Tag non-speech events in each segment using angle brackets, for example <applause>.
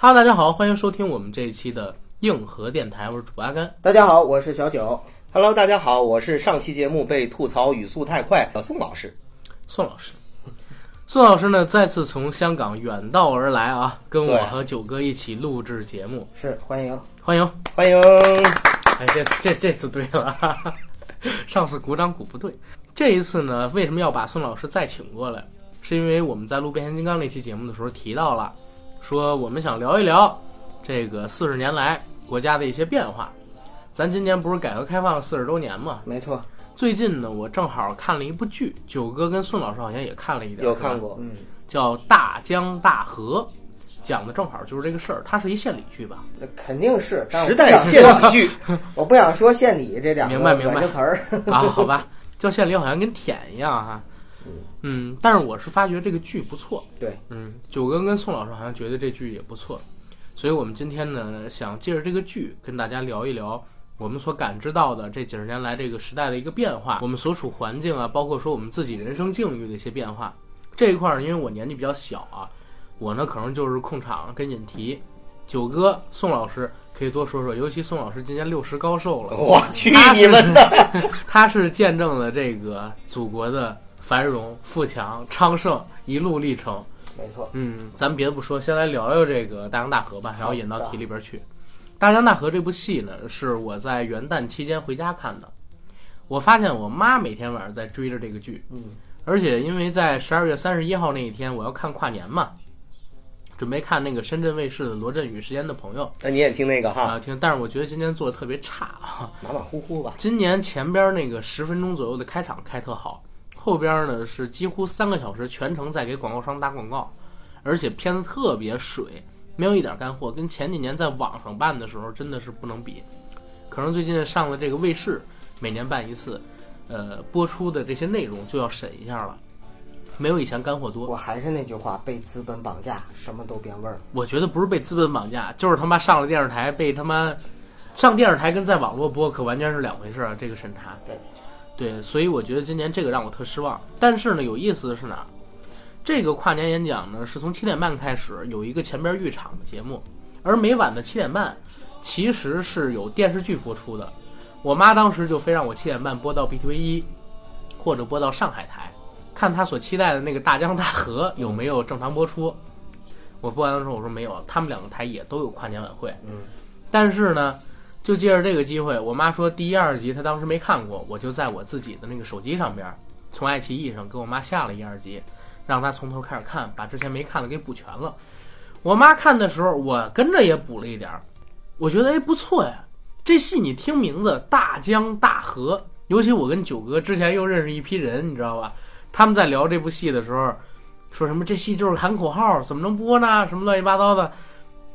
哈喽，大家好，欢迎收听我们这一期的硬核电台，我是主播阿甘。大家好，我是小九。Hello，大家好，我是上期节目被吐槽语速太快的宋老师。宋老师，宋老师呢再次从香港远道而来啊，跟我和九哥一起录制节目，是欢迎，欢迎。欢迎。哎，这这这次对了，哈 <laughs> 哈上次鼓掌鼓不对。这一次呢，为什么要把宋老师再请过来？是因为我们在录《变形金刚》那期节目的时候提到了，说我们想聊一聊这个四十年来国家的一些变化。咱今年不是改革开放四十周年吗？没错，最近呢，我正好看了一部剧，九哥跟宋老师好像也看了一点，有看过，嗯，叫《大江大河》，讲的正好就是这个事儿。它是一献礼剧吧？那肯定是，时代献礼剧，<laughs> 我不想说献礼这两个明白明白词儿。啊，好吧，叫献礼好像跟舔一样哈。嗯，但是我是发觉这个剧不错。对，嗯，九哥跟宋老师好像觉得这剧也不错，所以我们今天呢，想借着这个剧跟大家聊一聊我们所感知到的这几十年来这个时代的一个变化，我们所处环境啊，包括说我们自己人生境遇的一些变化。这一块儿呢，因为我年纪比较小啊，我呢可能就是控场跟引题。九哥、宋老师可以多说说，尤其宋老师今年六十高寿了，我去你们的！<laughs> 他是见证了这个祖国的繁荣、富强、昌盛一路历程。没错，嗯，咱别的不说，先来聊聊这个《大江大河》吧，然后引到题里边去。《大江大河》这部戏呢，是我在元旦期间回家看的。我发现我妈每天晚上在追着这个剧，嗯，而且因为在十二月三十一号那一天我要看跨年嘛，准备看那个深圳卫视的《罗振宇时间的朋友那你也听那个》哈，啊，听，但是我觉得今年做的特别差啊。马马虎虎吧。今年前边那个十分钟左右的开场开特好，后边呢是几乎三个小时全程在给广告商打广告，而且片子特别水，没有一点干货，跟前几年在网上办的时候真的是不能比。可能最近上了这个卫视，每年办一次，呃，播出的这些内容就要审一下了，没有以前干货多。我还是那句话，被资本绑架，什么都变味儿。我觉得不是被资本绑架，就是他妈上了电视台被他妈上电视台跟在网络播可完全是两回事儿啊！这个审查，对对，所以我觉得今年这个让我特失望。但是呢，有意思的是哪儿？这个跨年演讲呢是从七点半开始有一个前边预场的节目，而每晚的七点半其实是有电视剧播出的。我妈当时就非让我七点半播到 BTV 一，或者播到上海台，看她所期待的那个大江大河有没有正常播出。我播完的时候我说没有，他们两个台也都有跨年晚会。嗯，但是呢，就借着这个机会，我妈说第一、二集她当时没看过，我就在我自己的那个手机上边，从爱奇艺上给我妈下了一二集，让她从头开始看，把之前没看的给补全了。我妈看的时候，我跟着也补了一点儿，我觉得哎不错呀，这戏你听名字大江大河，尤其我跟九哥之前又认识一批人，你知道吧？他们在聊这部戏的时候，说什么这戏就是喊口号，怎么能播呢？什么乱七八糟的。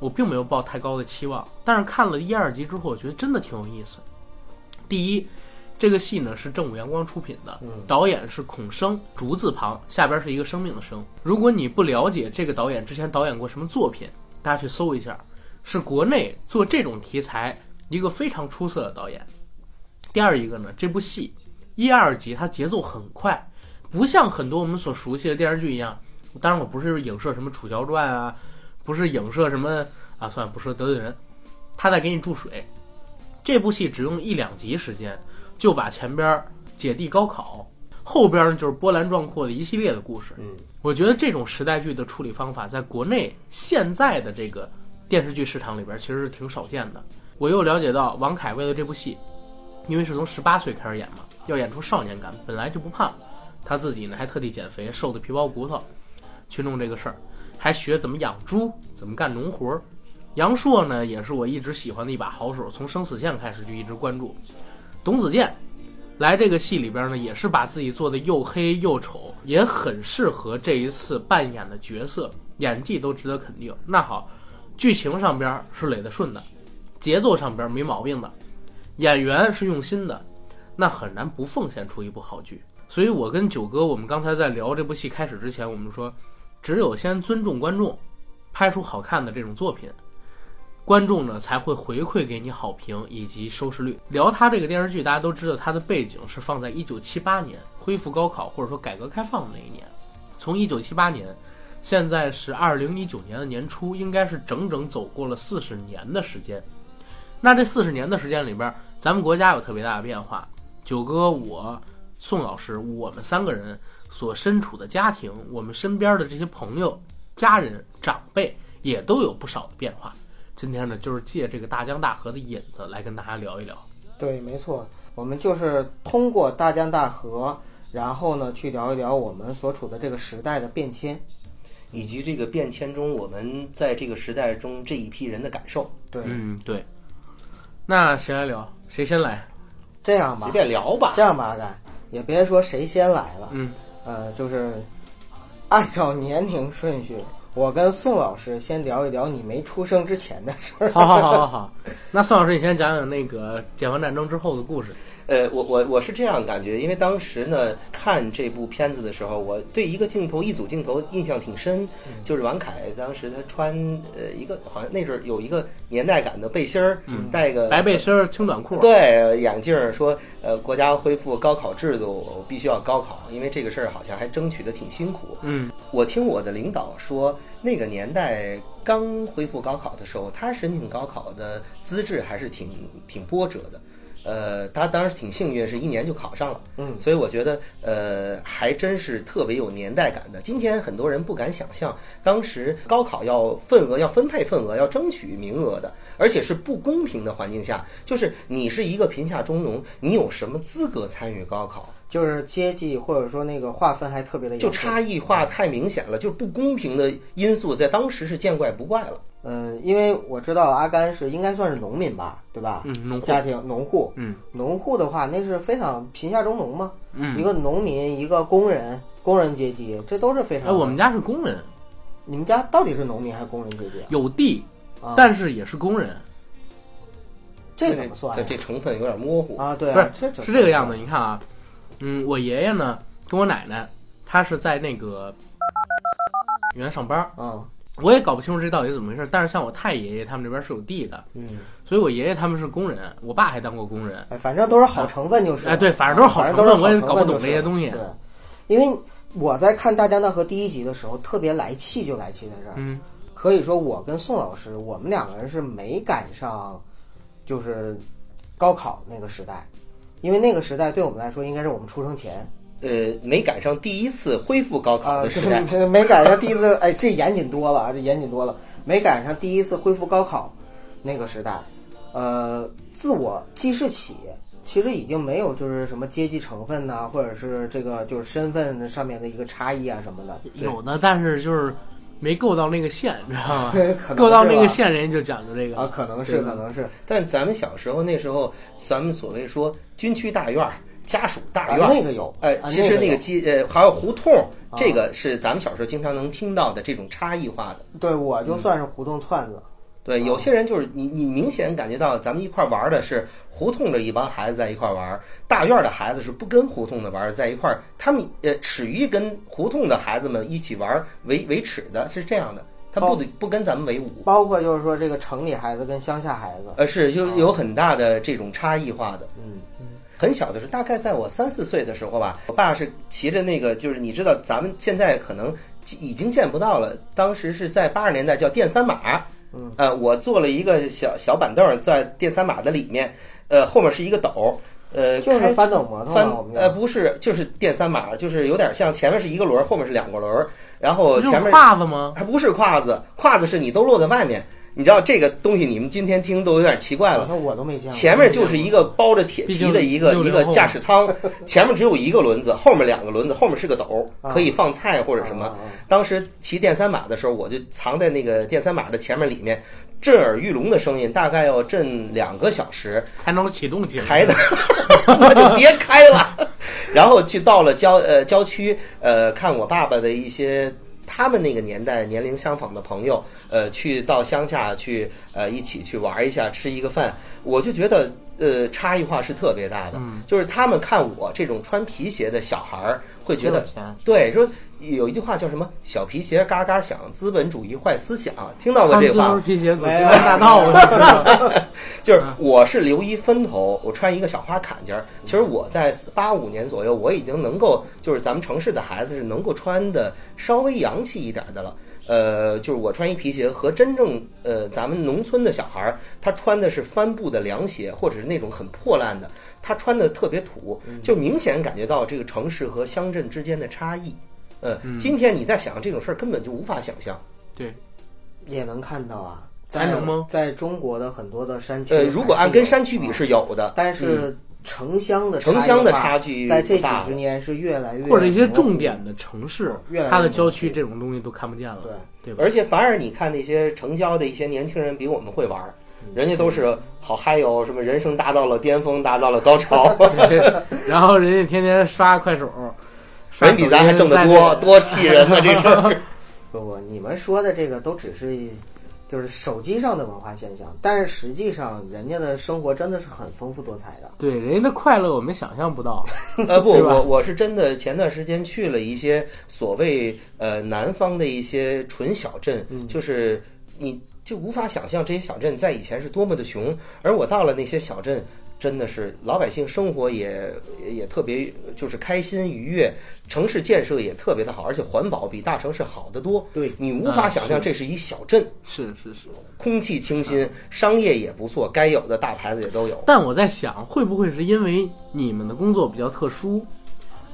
我并没有抱太高的期望，但是看了一二集之后，我觉得真的挺有意思。第一，这个戏呢是正午阳光出品的，嗯导演是孔生，竹字旁下边是一个生命的生。如果你不了解这个导演之前导演过什么作品，大家去搜一下，是国内做这种题材一个非常出色的导演。第二一个呢，这部戏一二集它节奏很快，不像很多我们所熟悉的电视剧一样。当然，我不是影射什么《楚乔传》啊，不是影射什么啊，算了，不说得罪人。他在给你注水，这部戏只用一两集时间就把前边儿姐弟高考，后边儿就是波澜壮阔的一系列的故事。嗯，我觉得这种时代剧的处理方法，在国内现在的这个电视剧市场里边，其实是挺少见的。我又了解到，王凯为了这部戏，因为是从十八岁开始演嘛，要演出少年感，本来就不胖，他自己呢还特地减肥，瘦的皮包骨头，去弄这个事儿，还学怎么养猪，怎么干农活儿。杨烁呢，也是我一直喜欢的一把好手，从生死线开始就一直关注。董子健来这个戏里边呢，也是把自己做的又黑又丑，也很适合这一次扮演的角色，演技都值得肯定。那好，剧情上边是垒得顺的，节奏上边没毛病的，演员是用心的，那很难不奉献出一部好剧。所以我跟九哥，我们刚才在聊这部戏开始之前，我们说，只有先尊重观众，拍出好看的这种作品，观众呢才会回馈给你好评以及收视率。聊他这个电视剧，大家都知道，它的背景是放在一九七八年恢复高考或者说改革开放的那一年。从一九七八年现在是二零一九年的年初，应该是整整走过了四十年的时间。那这四十年的时间里边，咱们国家有特别大的变化。九哥，我，宋老师，我们三个人所身处的家庭，我们身边的这些朋友、家人、长辈，也都有不少的变化。今天呢，就是借这个大江大河的引子来跟大家聊一聊。对，没错，我们就是通过大江大河，然后呢，去聊一聊我们所处的这个时代的变迁。以及这个变迁中，我们在这个时代中这一批人的感受。对，嗯，对。那谁来聊？谁先来？这样吧随，便聊吧这。样吧，阿甘，也别说谁先来了，嗯，呃，就是按照年龄顺序，我跟宋老师先聊一聊你没出生之前的事儿。好好好好好。那宋老师，你先讲讲那个解放战争之后的故事。呃，我我我是这样感觉，因为当时呢看这部片子的时候，我对一个镜头一组镜头印象挺深，就是王凯当时他穿呃一个好像那阵儿有一个年代感的背心儿，带个白背心儿、青短裤。对眼镜儿，说呃国家恢复高考制度，必须要高考，因为这个事儿好像还争取的挺辛苦。嗯我听我的领导说，那个年代刚恢复高考的时候，他申请高考的资质还是挺挺波折的。呃，他当时挺幸运，是一年就考上了。嗯所以我觉得，呃，还真是特别有年代感的。今天很多人不敢想象，当时高考要份额、要分配份额、要争取名额的，而且是不公平的环境下，就是你是一个贫下中农，你有什么资格参与高考？就是阶级或者说那个划分还特别的就差异化太明显了，就是不公平的因素在当时是见怪不怪了。嗯，因为我知道阿甘是应该算是农民吧，对吧？嗯，农户。家庭农户，嗯农户的话，那是非常贫下中农嘛。嗯。一个农民，一个工人，工人阶级，这都是非常。哎，我们家是工人，你们家到底是农民还是工人阶级有地，啊？但是也是工人。这怎么算呀这这成分有点模糊。啊？对不啊，这是这个样子。。你看啊，嗯，我爷爷呢跟我奶奶，他是在那个 <coughs> 原来上班儿，嗯我也搞不清楚这到底怎么回事。但是像我太爷爷他们这边是有地的，嗯，所以我爷爷他们是工人，我爸还当过工人。哎，反正都是好成分就是。哎，对，反正都是好成分，我也搞不懂这些东西。对，因为我在看《大江大河》第一集的时候，特别来气，就来气在这儿。嗯可以说，我跟宋老师，我们两个人是没赶上，就是高考那个时代，因为那个时代对我们来说，应该是我们出生前呃，没赶上第一次恢复高考啊，的时代。对没赶上第一次，哎，这严谨多了啊，这严谨多了，没赶上第一次恢复高考那个时代，呃，自我记事起，其实已经没有就是什么阶级成分呐、或者是这个就是身份上面的一个差异啊什么的，有的，但是就是没够到那个线，你知道吗？<laughs> 够到那个线，人家就讲究这个啊，可能是可能是但咱们小时候那时候，咱们所谓说军区大院儿、家属大啊院。儿，那个有，哎，啊其实那个有。鸡呃还有胡同，啊。这个是咱们小时候经常能听到的这种差异化的。对我就算是胡同串子，对，有些人就是你，你明显感觉到咱们一块儿玩的是胡同的一帮孩子在一块儿玩，大院的孩子是不跟胡同的玩，在一块儿，他们呃耻于跟胡同的孩子们一起玩为为耻的，是这样的，他不得不跟咱们为伍。包括就是说这个城里孩子跟乡下孩子，呃，是就有很大的这种差异化的。嗯很小的时候，大概在我三四岁的时候吧，我爸是骑着那个，就是你知道，咱们现在可能已经见不到了。当时是在八十年代叫电三马，嗯，呃，我坐了一个小小板凳在电三马的里面，呃，后面是一个斗，呃，就是翻斗摩托翻呃不是，就是电三马，就是有点像前面是一个轮儿，后面是两个轮儿，然后前面胯子吗？还不是胯子，胯子是你都落在外面。你知道这个东西，你们今天听都有点奇怪了。我都没见过。前面就是一个包着铁皮的一个一个驾驶舱，<laughs> 前面只有一个轮子，后面两个轮子，后面是个斗，啊可以放菜或者什么。当时骑电三马的时候，我就藏在那个电三马的前面里面，震耳欲聋的声音，大概要震两个小时，<laughs> 才能启动起来。开的 <laughs> 那就别开了。然后去到了郊呃郊区，呃，看我爸爸的一些他们那个年代年龄相仿的朋友，呃，去到乡下去呃一起去玩一下，吃一个饭，我就觉得。呃差异化是特别大的，嗯就是他们看我这种穿皮鞋的小孩儿，会觉得对，说有一句话叫什么“小皮鞋嘎嘎响，资本主义坏思想”，听到过这话？皮鞋走大道，我就 <laughs> 是嗯我是留一分头，我穿一个小花坎肩儿。其实我在八五年左右，我已经能够，就是咱们城市的孩子是能够穿的稍微洋气一点的了。呃，就是我穿一皮鞋和真正呃咱们农村的小孩儿，他穿的是帆布的凉鞋，或者是那种很破烂的，他穿的特别土，就明显感觉到这个城市和乡镇之间的差异。嗯，今天你在想这种事儿，根本就无法想象。对，也能看到啊，在咱能吗？在中国的很多的山区，呃，如果按跟山区比，是有的，但是城乡的城乡的差差距在这几十年是越来越或者一些重点的城市越来，它的郊区这种东西都看不见了，对。对吧？而且反而你看那些城郊的一些年轻人比我们会玩儿，人家都是好嗨哟，什么人生达到了巅峰，达到了高潮，<laughs> 然后人家天天刷快手，<laughs> 人比咱还挣得多，多气人呢！这是。<laughs> 不不，你们说的这个都只是就是手机上的文化现象，但是实际上人家的生活真的是很丰富多彩的。对人家的快乐我们想象不到，呃不，我我是真的前段时间去了一些所谓呃南方的一些纯小镇，就是你就无法想象这些小镇在以前是多么的穷，而我到了那些小镇。真的是老百姓生活也也特别就是开心愉悦，城市建设也特别的好，而且环保比大城市好得多。对你无法啊想象这是一小镇，是是是。空气清新，商业也不错，该有的大牌子也都有。但我在想，会不会是因为你们的工作比较特殊，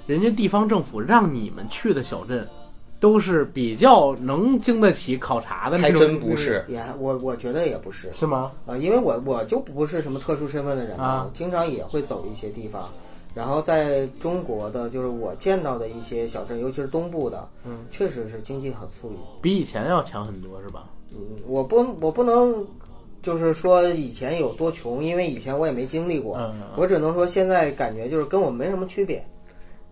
人家地方政府让你们去的小镇，都是比较能经得起考察的那还？真不是，也我我觉得也不是是吗？啊、因为我我就不是什么特殊身份的人嘛，啊经常也会走一些地方。然后在中国的，就是我见到的一些小镇，尤其是东部的，嗯，确实是经济很富裕。比以前要强很多，是吧？嗯，我不我不能就是说以前有多穷，因为以前我也没经历过，嗯我只能说现在感觉就是跟我们没什么区别。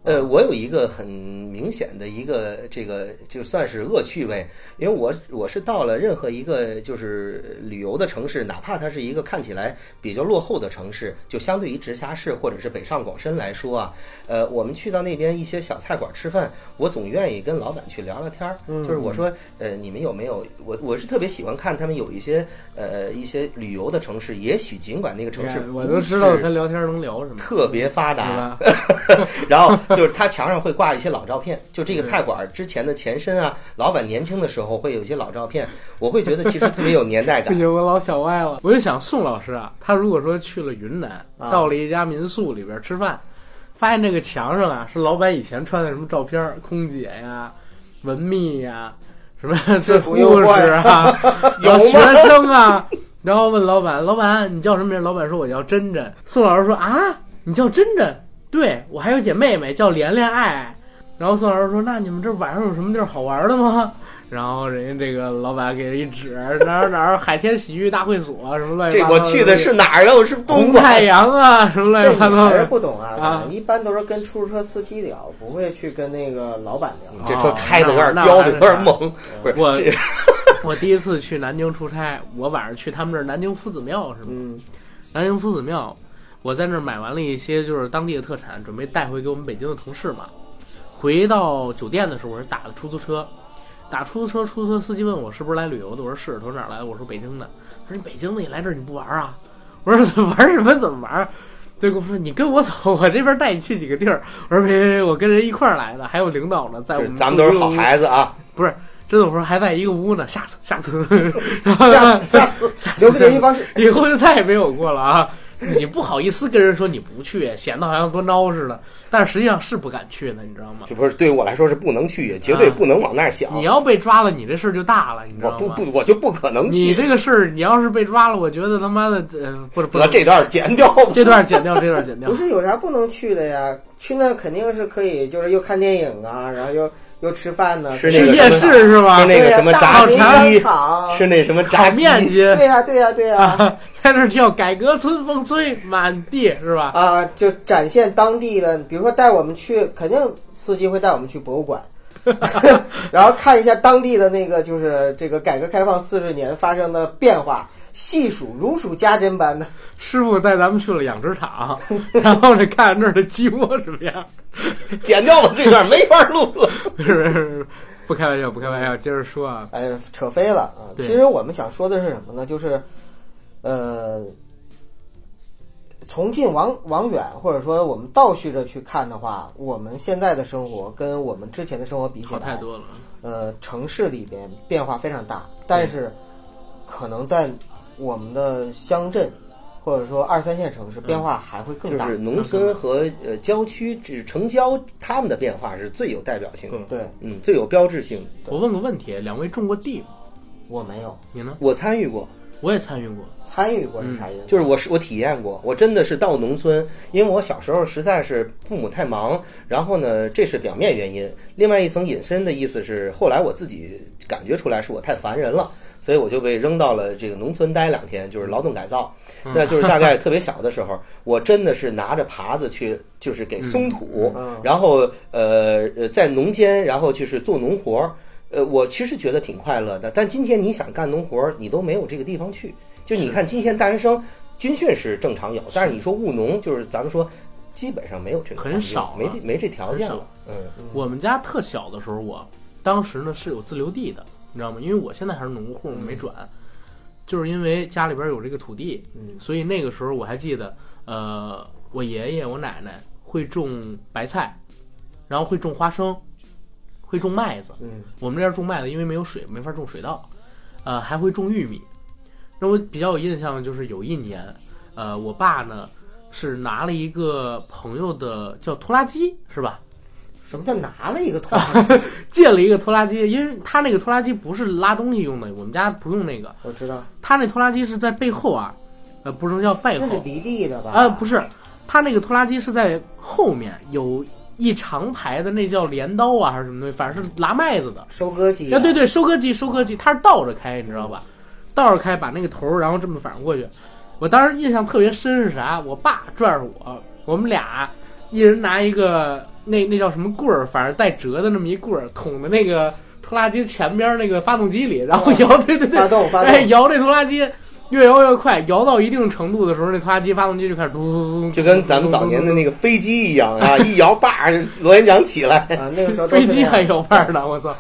呃，我有一个很明显的一个这个就算是恶趣味，因为我我是到了任何一个就是旅游的城市，哪怕它是一个看起来比较落后的城市，就相对于直辖市或者是北上广深来说啊，呃，我们去到那边一些小菜馆吃饭，我总愿意跟老板去聊聊天儿，嗯。就是我说，呃，你们有没有我我是特别喜欢看他们有一些呃一些旅游的城市，也许尽管那个城市哎我都知道他聊天能聊什么，特别发达，<laughs> 然后就是他墙上会挂一些老照片，<laughs> 就这个菜馆之前的前身啊，老板年轻的时候会有一些老照片，我会觉得其实特别有年代不感。行，我老想歪了。我就想宋老师啊，他如果说去了云南，啊到了一家民宿里边吃饭，发现这个墙上啊是老板以前穿的什么照片儿，空姐呀、文秘呀、什么 <laughs> 这护士啊、<laughs> 有学生啊，然后问老板：“老板，你叫什么名？”老板说：“我叫珍珍。”宋老师说：“啊，你叫珍珍？对我还有姐妹妹叫连连爱爱。”然后宋老师说：“那你们这晚上有什么地儿好玩的吗？”然后人家这个老板给一指哪儿哪儿海天洗浴大会所什么乱七八糟的我去的是哪儿啊？我是东。太阳啊什么乱七八糟的。不懂啊，啊一般都是跟出租车司机聊，不会去跟那个老板聊。这车开的有点那飙的有点那猛，不是我 <laughs> 我第一次去南京出差，我晚上去他们这儿南京夫子庙是吗？嗯，南京夫子庙，我在那儿买完了一些就是当地的特产，准备带回给我们北京的同事嘛。回到酒店的时候，我是打的出租车，打出租车，出租车司机问我是不是来旅游的，我说是，他说哪儿来的？我说北京的。他说你北京的，你来这儿你不玩啊？我说玩什么？怎么玩？对，跟我说你跟我走，<laughs> 我这边带你去几个地儿。我说别别别，我跟人一块儿来的，还有领导呢，在我们咱们都是好。孩子啊。不是真的，我说还在一个屋呢，下次下次，下次下次下次留个联系方式。以后就再也没有过了啊！你不好意思跟人说你不去，显得好像多孬似的，但是实际上是不敢去的，你知道吗？这不是对于我来说是不能去，也绝对不能往那儿想。你要被抓了，你这事儿就大了，你知道吗？我不不，我就不可能去你。这个事儿，你要是被抓了，我觉得他妈的，呃，不是不是这段剪掉吧。这段剪掉，这段剪掉不。是有啥不能去的呀？去那肯定是可以，就是又看电影啊，然后又又吃饭呢，吃去夜市是吧？吃那个什么炸鸡，场，吃那什么炸面筋 <laughs> 对呀对呀对呀啊，在那儿跳改革春风吹满地是吧？啊，就展现当地的，比如说带我们去，肯定司机会带我们去博物馆，<laughs> 然后看一下当地的那个就是这个改革开放四十年发生的变化。细数如数家珍般的。师傅带咱们去了养殖场，<laughs> 然后呢看看那儿的鸡窝什么样。剪掉吧，这段没法录了。<laughs> 不是，不开玩笑，不开玩笑，接着说啊。哎，扯飞了啊！其实我们想说的是什么呢？就是，呃，从近往往远，或者说我们倒叙着去看的话，我们现在的生活跟我们之前的生活比起来，好太多了，呃，城市里边变化非常大，但是可能在我们的乡镇或者说二三线城市，变化还会更大。就是农村和呃郊区，指城郊，他们的变化是最有代表性的，对嗯，最有标志性的。我问个问题，两位种过地吗？我没有你呢？我参与过，我也参与过。参与过是啥意思？就是我是我体验过，我真的是到农村，因为我小时候实在是父母太忙，然后呢，这是表面原因。另外一层隐身的意思是，后来我自己感觉出来是我太烦人了，所以我就被扔到了这个农村待两天，就是劳动改造。那就是大概特别小的时候，<laughs> 我真的是拿着耙子去，就是给松土，嗯然后呃呃在农间，然后就是做农活儿。呃，我其实觉得挺快乐的，但今天你想干农活儿，你都没有这个地方去。就你看，今天大学生军训是正常有，但是你说务农，就是咱们说，基本上没有这个很少没没这条件了。嗯，我们家特小的时候，我当时呢是有自留地的，你知道吗？因为我现在还是农户，没转，就是因为家里边有这个土地，嗯所以那个时候我还记得，呃，我爷爷我奶奶会种白菜，然后会种花生，会种麦子。嗯我们这儿种麦子，因为没有水，没法种水稻，呃，还会种玉米。那我比较有印象的就是有一年，呃，我爸呢是拿了一个朋友的叫拖拉机，是吧？什么叫拿了一个拖拉机？<laughs> 借了一个拖拉机，因为他那个拖拉机不是拉东西用的，我们家不用那个，我知道，他那拖拉机是在背后啊，呃，不能叫背后，那是离地的吧？呃，不是，他那个拖拉机是在后面有一长排的，那叫镰刀啊还是什么东西，反正是拉麦子的。收割机啊，对对，收割机，收割机，它是倒着开，你知道吧？倒着开，把那个头儿，然后这么反过去。我当时印象特别深是啥？我爸拽着我，我们俩一人拿一个那那叫什么棍儿，反正带折的那么一棍儿，捅的那个拖拉机前边那个发动机里，然后摇，对对对，发动发动哎，摇这拖拉机。越摇越快，摇到一定程度的时候，那拖拉机发动机就开始嘟嘟嘟，就跟咱们早年的那个飞机一样啊，<laughs> 一摇把，螺旋桨起来。啊，那个时候飞机还有范儿呢，我操！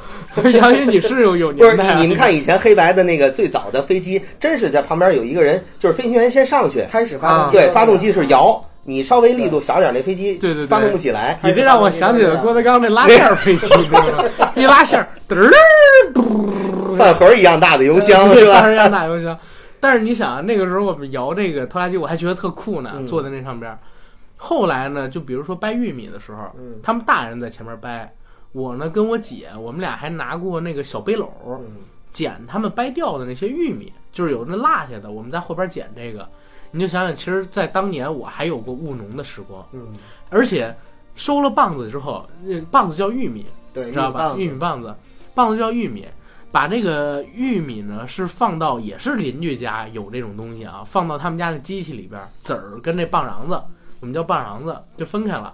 杨云，你是有有不是年代啊！你们看以前黑白的那个最早的飞机，真是在旁边有一个人，就是飞行员先上去，开始发动机，对，发动机是摇，你稍微力度小点，那飞机对对对发动不起来。你这让我想起了郭德纲那拉线儿飞机？一拉线儿，嘚儿，嘟饭盒一样大的油箱是吧？当然要大油箱。但是你想啊，那个时候我们摇这个拖拉机，我还觉得特酷呢，嗯坐在那上边儿。后来呢，就比如说掰玉米的时候，嗯他们大人在前面掰，我呢跟我姐，我们俩还拿过那个小背篓，嗯捡他们掰掉的那些玉米，就是有那落下的，我们在后边捡这个。你就想想，其实，在当年我还有过务农的时光，嗯，而且收了棒子之后，那棒子叫玉米，对，知道吧？玉玉米棒子，棒子叫玉米。把这个玉米呢，是放到也是邻居家有这种东西啊，放到他们家的机器里边，籽儿跟这棒瓤子，我们叫棒瓤子，就分开了。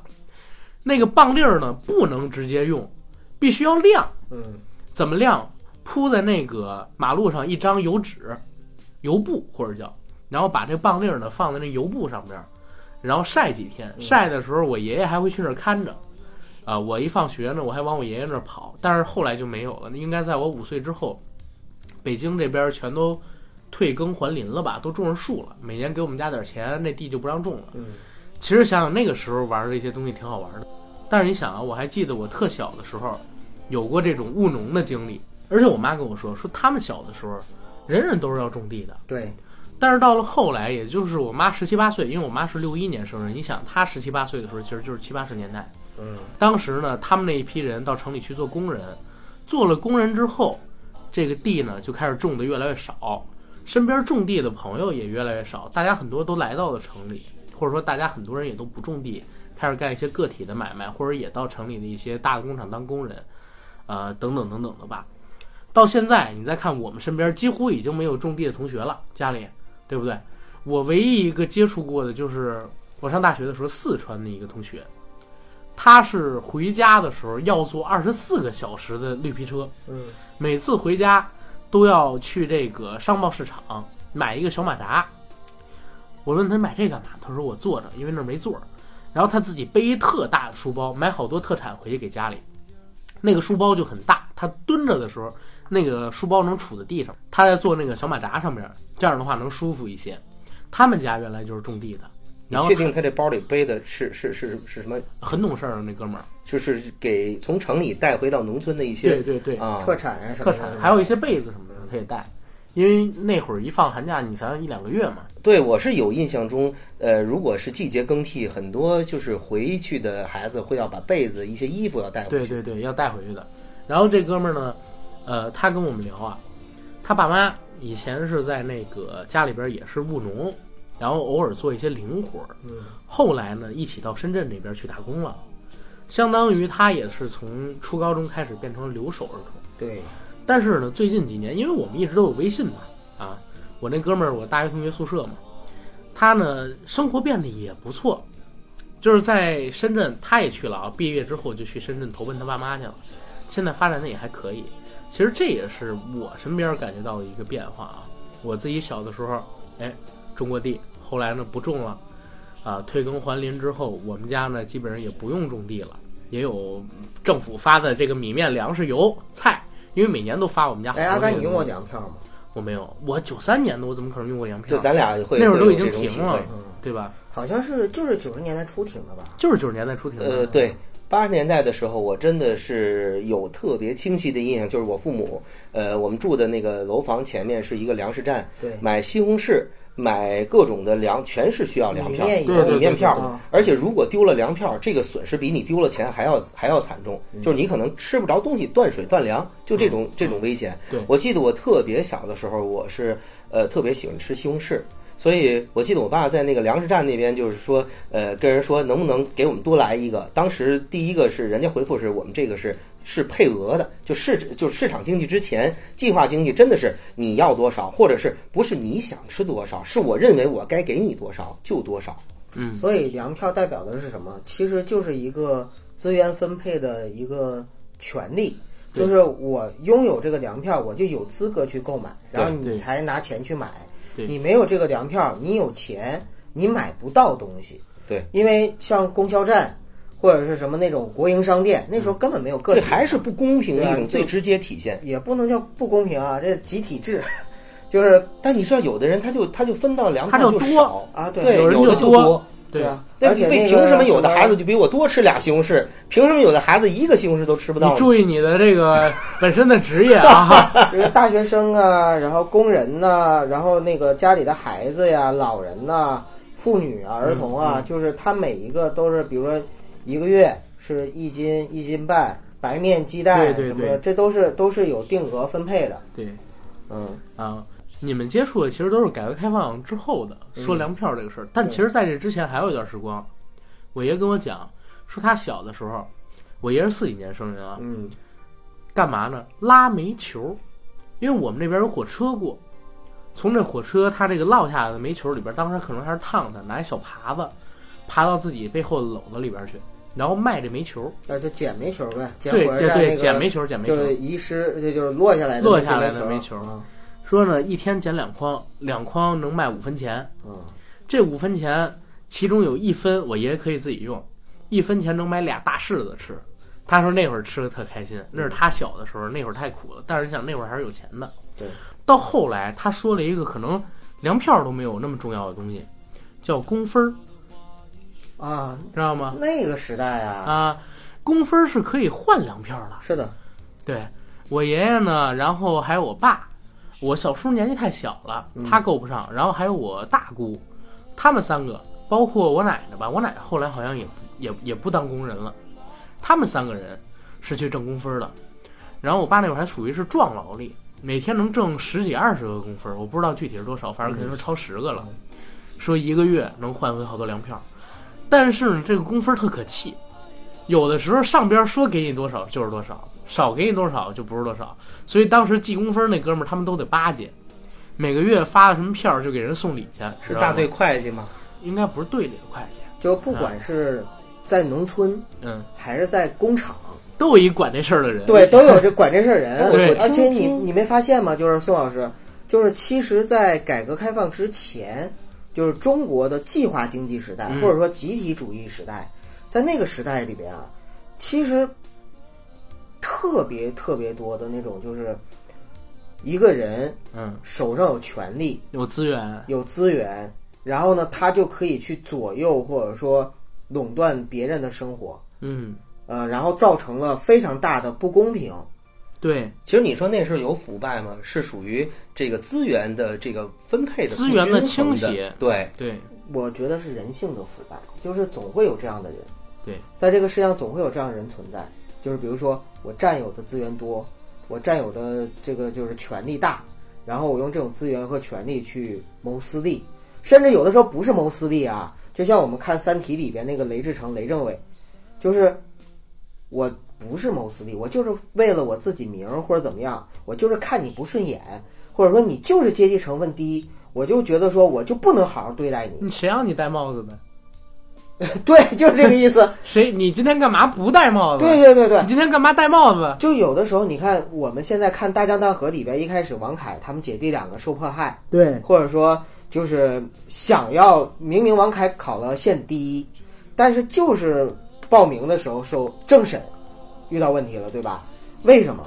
那个棒粒儿呢，不能直接用，必须要晾。嗯怎么晾？铺在那个马路上一张油纸、油布或者叫，然后把这棒粒儿呢放在那油布上边儿，然后晒几天。晒的时候，我爷爷还会去那儿看着。啊、我一放学呢，我还往我爷爷那儿跑，但是后来就没有了。应该在我五岁之后，北京这边全都退耕还林了吧，都种上树了。每年给我们家点钱，那地就不让种了。嗯其实想想那个时候玩的这些东西挺好玩的，但是你想啊，我还记得我特小的时候有过这种务农的经历，而且我妈跟我说，说他们小的时候人人都是要种地的，对，但是到了后来，也就是我妈十七八岁，因为我妈是六一年生人，你想她十七八岁的时候，其实就是七八十年代。嗯当时呢，他们那一批人到城里去做工人，做了工人之后，这个地呢就开始种的越来越少，身边种地的朋友也越来越少，大家很多都来到了城里，或者说大家很多人也都不种地，开始干一些个体的买卖，或者也到城里的一些大的工厂当工人，呃，等等等等的吧。到现在，你再看我们身边，几乎已经没有种地的同学了，家里，对不对？我唯一一个接触过的就是我上大学的时候，四川的一个同学，他是回家的时候要坐二十四个小时的绿皮车，嗯每次回家都要去这个商贸市场买一个小马扎。我问他买这干嘛？他说我坐着，因为那儿没座儿。然后他自己背一特大的书包，买好多特产回去给家里。那个书包就很大，他蹲着的时候，那个书包能杵在地上。他在坐那个小马扎上面，这样的话能舒服一些。他们家原来就是种地的，然后你确定他这包里背的是是是是什么？很懂事儿的那哥们儿。就是给从城里带回到农村的一些对对对，啊，特产啊什么的，特产还有一些被子什么的他也带，因为那会儿一放寒假，你想想一两个月嘛。对，我是有印象中，呃，如果是季节更替，很多就是回去的孩子会要把被子、一些衣服要带回去。对对对，要带回去的。然后这哥们儿呢，呃，他跟我们聊啊，他爸妈以前是在那个家里边也是务农，然后偶尔做一些零活儿。嗯，后来呢，一起到深圳这边去打工了，相当于他也是从初高中开始变成了留守儿童。对，但是呢，最近几年，因为我们一直都有微信嘛，啊，我那哥们儿，我大学同学宿舍嘛，他呢生活变得也不错，就是在深圳，他也去了啊，毕业之后就去深圳投奔他爸妈去了，现在发展的也还可以。其实这也是我身边感觉到的一个变化啊。我自己小的时候，哎，种过地，后来呢不种了，啊，退耕还林之后，我们家呢基本上也不用种地了，也有政府发的这个米面粮食油菜。因为每年都发我们家哎，阿。甘，你用过粮票吗？我没有，我九三年的，我怎么可能用过粮票？就咱俩会那会儿都已经停了嗯，对吧？好像是就是九十年代初停的吧？就是九十年代初停的。呃，对，八十年代的时候，我真的是有特别清晰的印象，就是我父母，呃，我们住的那个楼房前面是一个粮食站，对，买西红柿，买各种的粮，全是需要粮票。米面票啊，而且如果丢了粮票，这个损失比你丢了钱还要还要惨重，就是你可能吃不着东西，断水断粮，就这种这种危险。我记得我特别小的时候，我是呃特别喜欢吃西红柿。所以我记得我爸在那个粮食站那边，就是说，呃，跟人说能不能给我们多来一个。当时第一个是人家回复是我们这个是是配额的，就市就市场经济之前，计划经济真的是你要多少，或者是不是你想吃多少，是我认为我该给你多少就多少。嗯，所以粮票代表的是什么？其实就是一个资源分配的一个权利，就是我拥有这个粮票，我就有资格去购买，然后你才拿钱去买。对。你没有这个粮票，你有钱，你买不到东西。对，因为像供销站或者是什么那种国营商店，那时候根本没有个这体，还是不公平的一种最直接体现。也不能叫不公平啊，这是集体制，<laughs> 就是但你知道，有的人他就他就分到粮票就少，啊，对，有人就多。多。对啊，那而且为凭什么有的孩子就就比我多吃俩西红柿？凭什么有的孩子一个西红柿都吃不到？你注意你的这个本身的职业啊。<laughs> 就是大学生啊，然后工人呐、然后那个家里的孩子呀、老人呐、妇女啊、儿童啊，就是他每一个都是，比如说一个月是一斤一斤半白面鸡蛋对对什么的，对这都是都是有定额分配的。对嗯，啊，你们接触的其实都是改革开放之后的说粮票这个事儿，但其实在这之前还有一段时光，我爷跟我讲说他小的时候，我爷是四几年生人啊，嗯，干嘛呢？拉煤球，因为我们那边有火车过，从这火车它这个落下来的煤球里边，当时可能还是烫的，拿一小耙子爬到自己背后的篓子里边去，然后卖这煤球。那就捡煤球呗，捡对对对，捡煤球，捡煤球。就是遗失，这就是落下来的落下来的煤球啊说呢，一天捡两筐，两筐能卖五分钱。嗯，这五分钱，其中有一分我爷爷可以自己用，一分钱能买俩大柿子吃。他说那会儿吃的特开心，那是他小的时候，那会儿太苦了。但是你想那会儿还是有钱的。对。到后来，他说了一个可能粮票都没有那么重要的东西，叫工分儿，啊，知道吗？那个时代啊，啊，工分儿是可以换粮票的。是的，对我爷爷呢，然后还有我爸，我小叔年纪太小了，他够不上，然后还有我大姑，他们三个，包括我奶奶吧，我奶奶后来好像也也也不当工人了，他们三个人是去挣工分的，然后我爸那会儿还属于是壮劳力，每天能挣十几二十个工分，我不知道具体是多少，反正肯定是超十个了，说一个月能换回好多粮票，但是呢，这个工分特可气。有的时候上边说给你多少就是多少，少给你多少就不是多少，所以当时记工分那哥们儿他们都得巴结，每个月发的什么票就给人送礼去，是大队会计吗？应该不是队里的会计，就不管是在农村嗯，还是在工厂。都有一管这事儿的人，对，都有这管这事儿人。<laughs> 对。而且你你没发现吗？就是宋老师，就是其实，在改革开放之前，就是中国的计划经济时代，嗯。或者说集体主义时代，在那个时代里边啊，其实特别特别多的那种，就是一个人嗯，手上有权利、有资源，有资源，然后呢，他就可以去左右或者说垄断别人的生活，嗯，呃，然后造成了非常大的不公平。对，其实你说那时候有腐败吗？是属于这个资源的这个分配的资源的不均衡倾斜对，对，我觉得是人性的腐败，就是总会有这样的人。对，在这个世界上总会有这样的人存在，就是比如说我占有的资源多，我占有的这个就是权力大，然后我用这种资源和权力去谋私利，甚至有的时候不是谋私利啊，就像我们看《三体》里边那个雷志成、雷政委，就是我不是谋私利，我就是为了我自己名儿或者怎么样，我就是看你不顺眼，或者说你就是阶级成分低，我就觉得说我就不能好好对待你。你谁让你戴帽子的？<laughs> 对，就是这个意思。<laughs> 谁？你今天干嘛不戴帽子？对对对对你，今天干嘛戴帽子？就有的时候，你看我们现在看《大江大河》里边，一开始王凯他们姐弟两个受迫害，对，或者说就是想要明明王凯考了县第一，但是就是报名的时候受政审遇到问题了，对吧？为什么？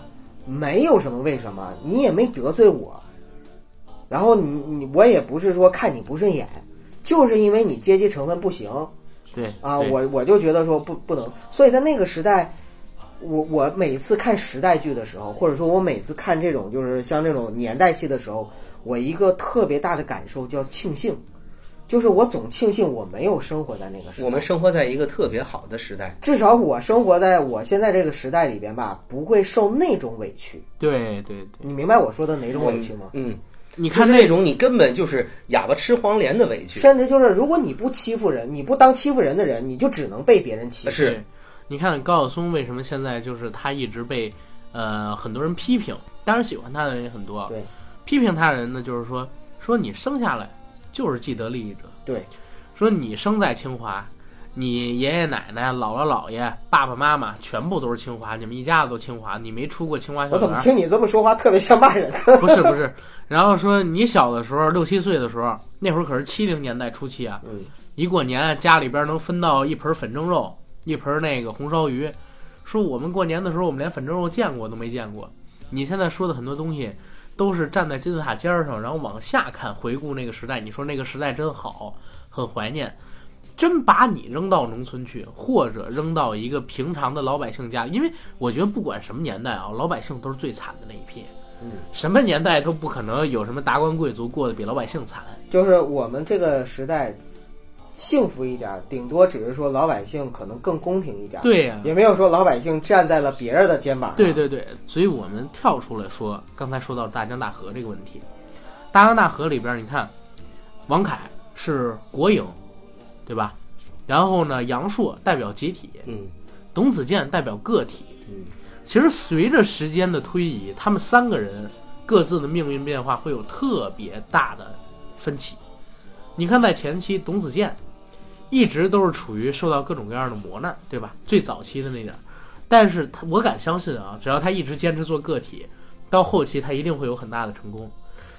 没有什么为什么，你也没得罪我，然后你你我也不是说看你不顺眼，就是因为你阶级成分不行，对啊，对我我就觉得说不不能，所以在那个时代，我我每次看时代剧的时候，或者说我每次看这种就是像这种年代戏的时候，我一个特别大的感受叫庆幸，就是我总庆幸我没有生活在那个时代。我们生活在一个特别好的时代。至少我生活在我现在这个时代里边吧，不会受那种委屈。对对对，你明白我说的哪种委屈吗？嗯，你看那种你根本就是哑巴吃黄连的委屈。甚至就是，如果你不欺负人，你不当欺负人的人，你就只能被别人欺负。是，你看高晓松为什么现在就是他一直被呃很多人批评，当然喜欢他的人也很多。对，批评他的人呢，就是说说你生下来就是既得利益者，对，说你生在清华，你爷爷奶奶、姥姥姥爷、爸爸妈妈全部都是清华，你们一家子都清华，你没出过清华校我怎么园。听你这么说话特别像骂人？<laughs> 不是不是，然后说你小的时候六七岁的时候，那会儿可是七零年代初期啊，嗯，一过年家里边能分到一盆粉蒸肉，一盆那个红烧鱼。说我们过年的时候，我们连粉蒸肉见过都没见过。你现在说的很多东西，都是站在金字塔尖儿上，然后往下看，回顾那个时代。你说那个时代真好，很怀念。真把你扔到农村去，或者扔到一个平常的老百姓家，因为我觉得不管什么年代啊，老百姓都是最惨的那一批。嗯，什么年代都不可能有什么达官贵族过得比老百姓惨。就是我们这个时代幸福一点，顶多只是说老百姓可能更公平一点，对呀、也没有说老百姓站在了别人的肩膀上。对对对，所以我们跳出来说，刚才说到大江大河这个问题，大江大河里边，你看，王凯是国营，对吧？然后呢，杨烁代表集体，嗯董子健代表个体。嗯，其实随着时间的推移，他们三个人各自的命运变化会有特别大的分歧。你看，在前期，董子健一直都是处于受到各种各样的磨难，对吧？最早期的那点儿，但是他我敢相信啊，只要他一直坚持做个体，到后期他一定会有很大的成功。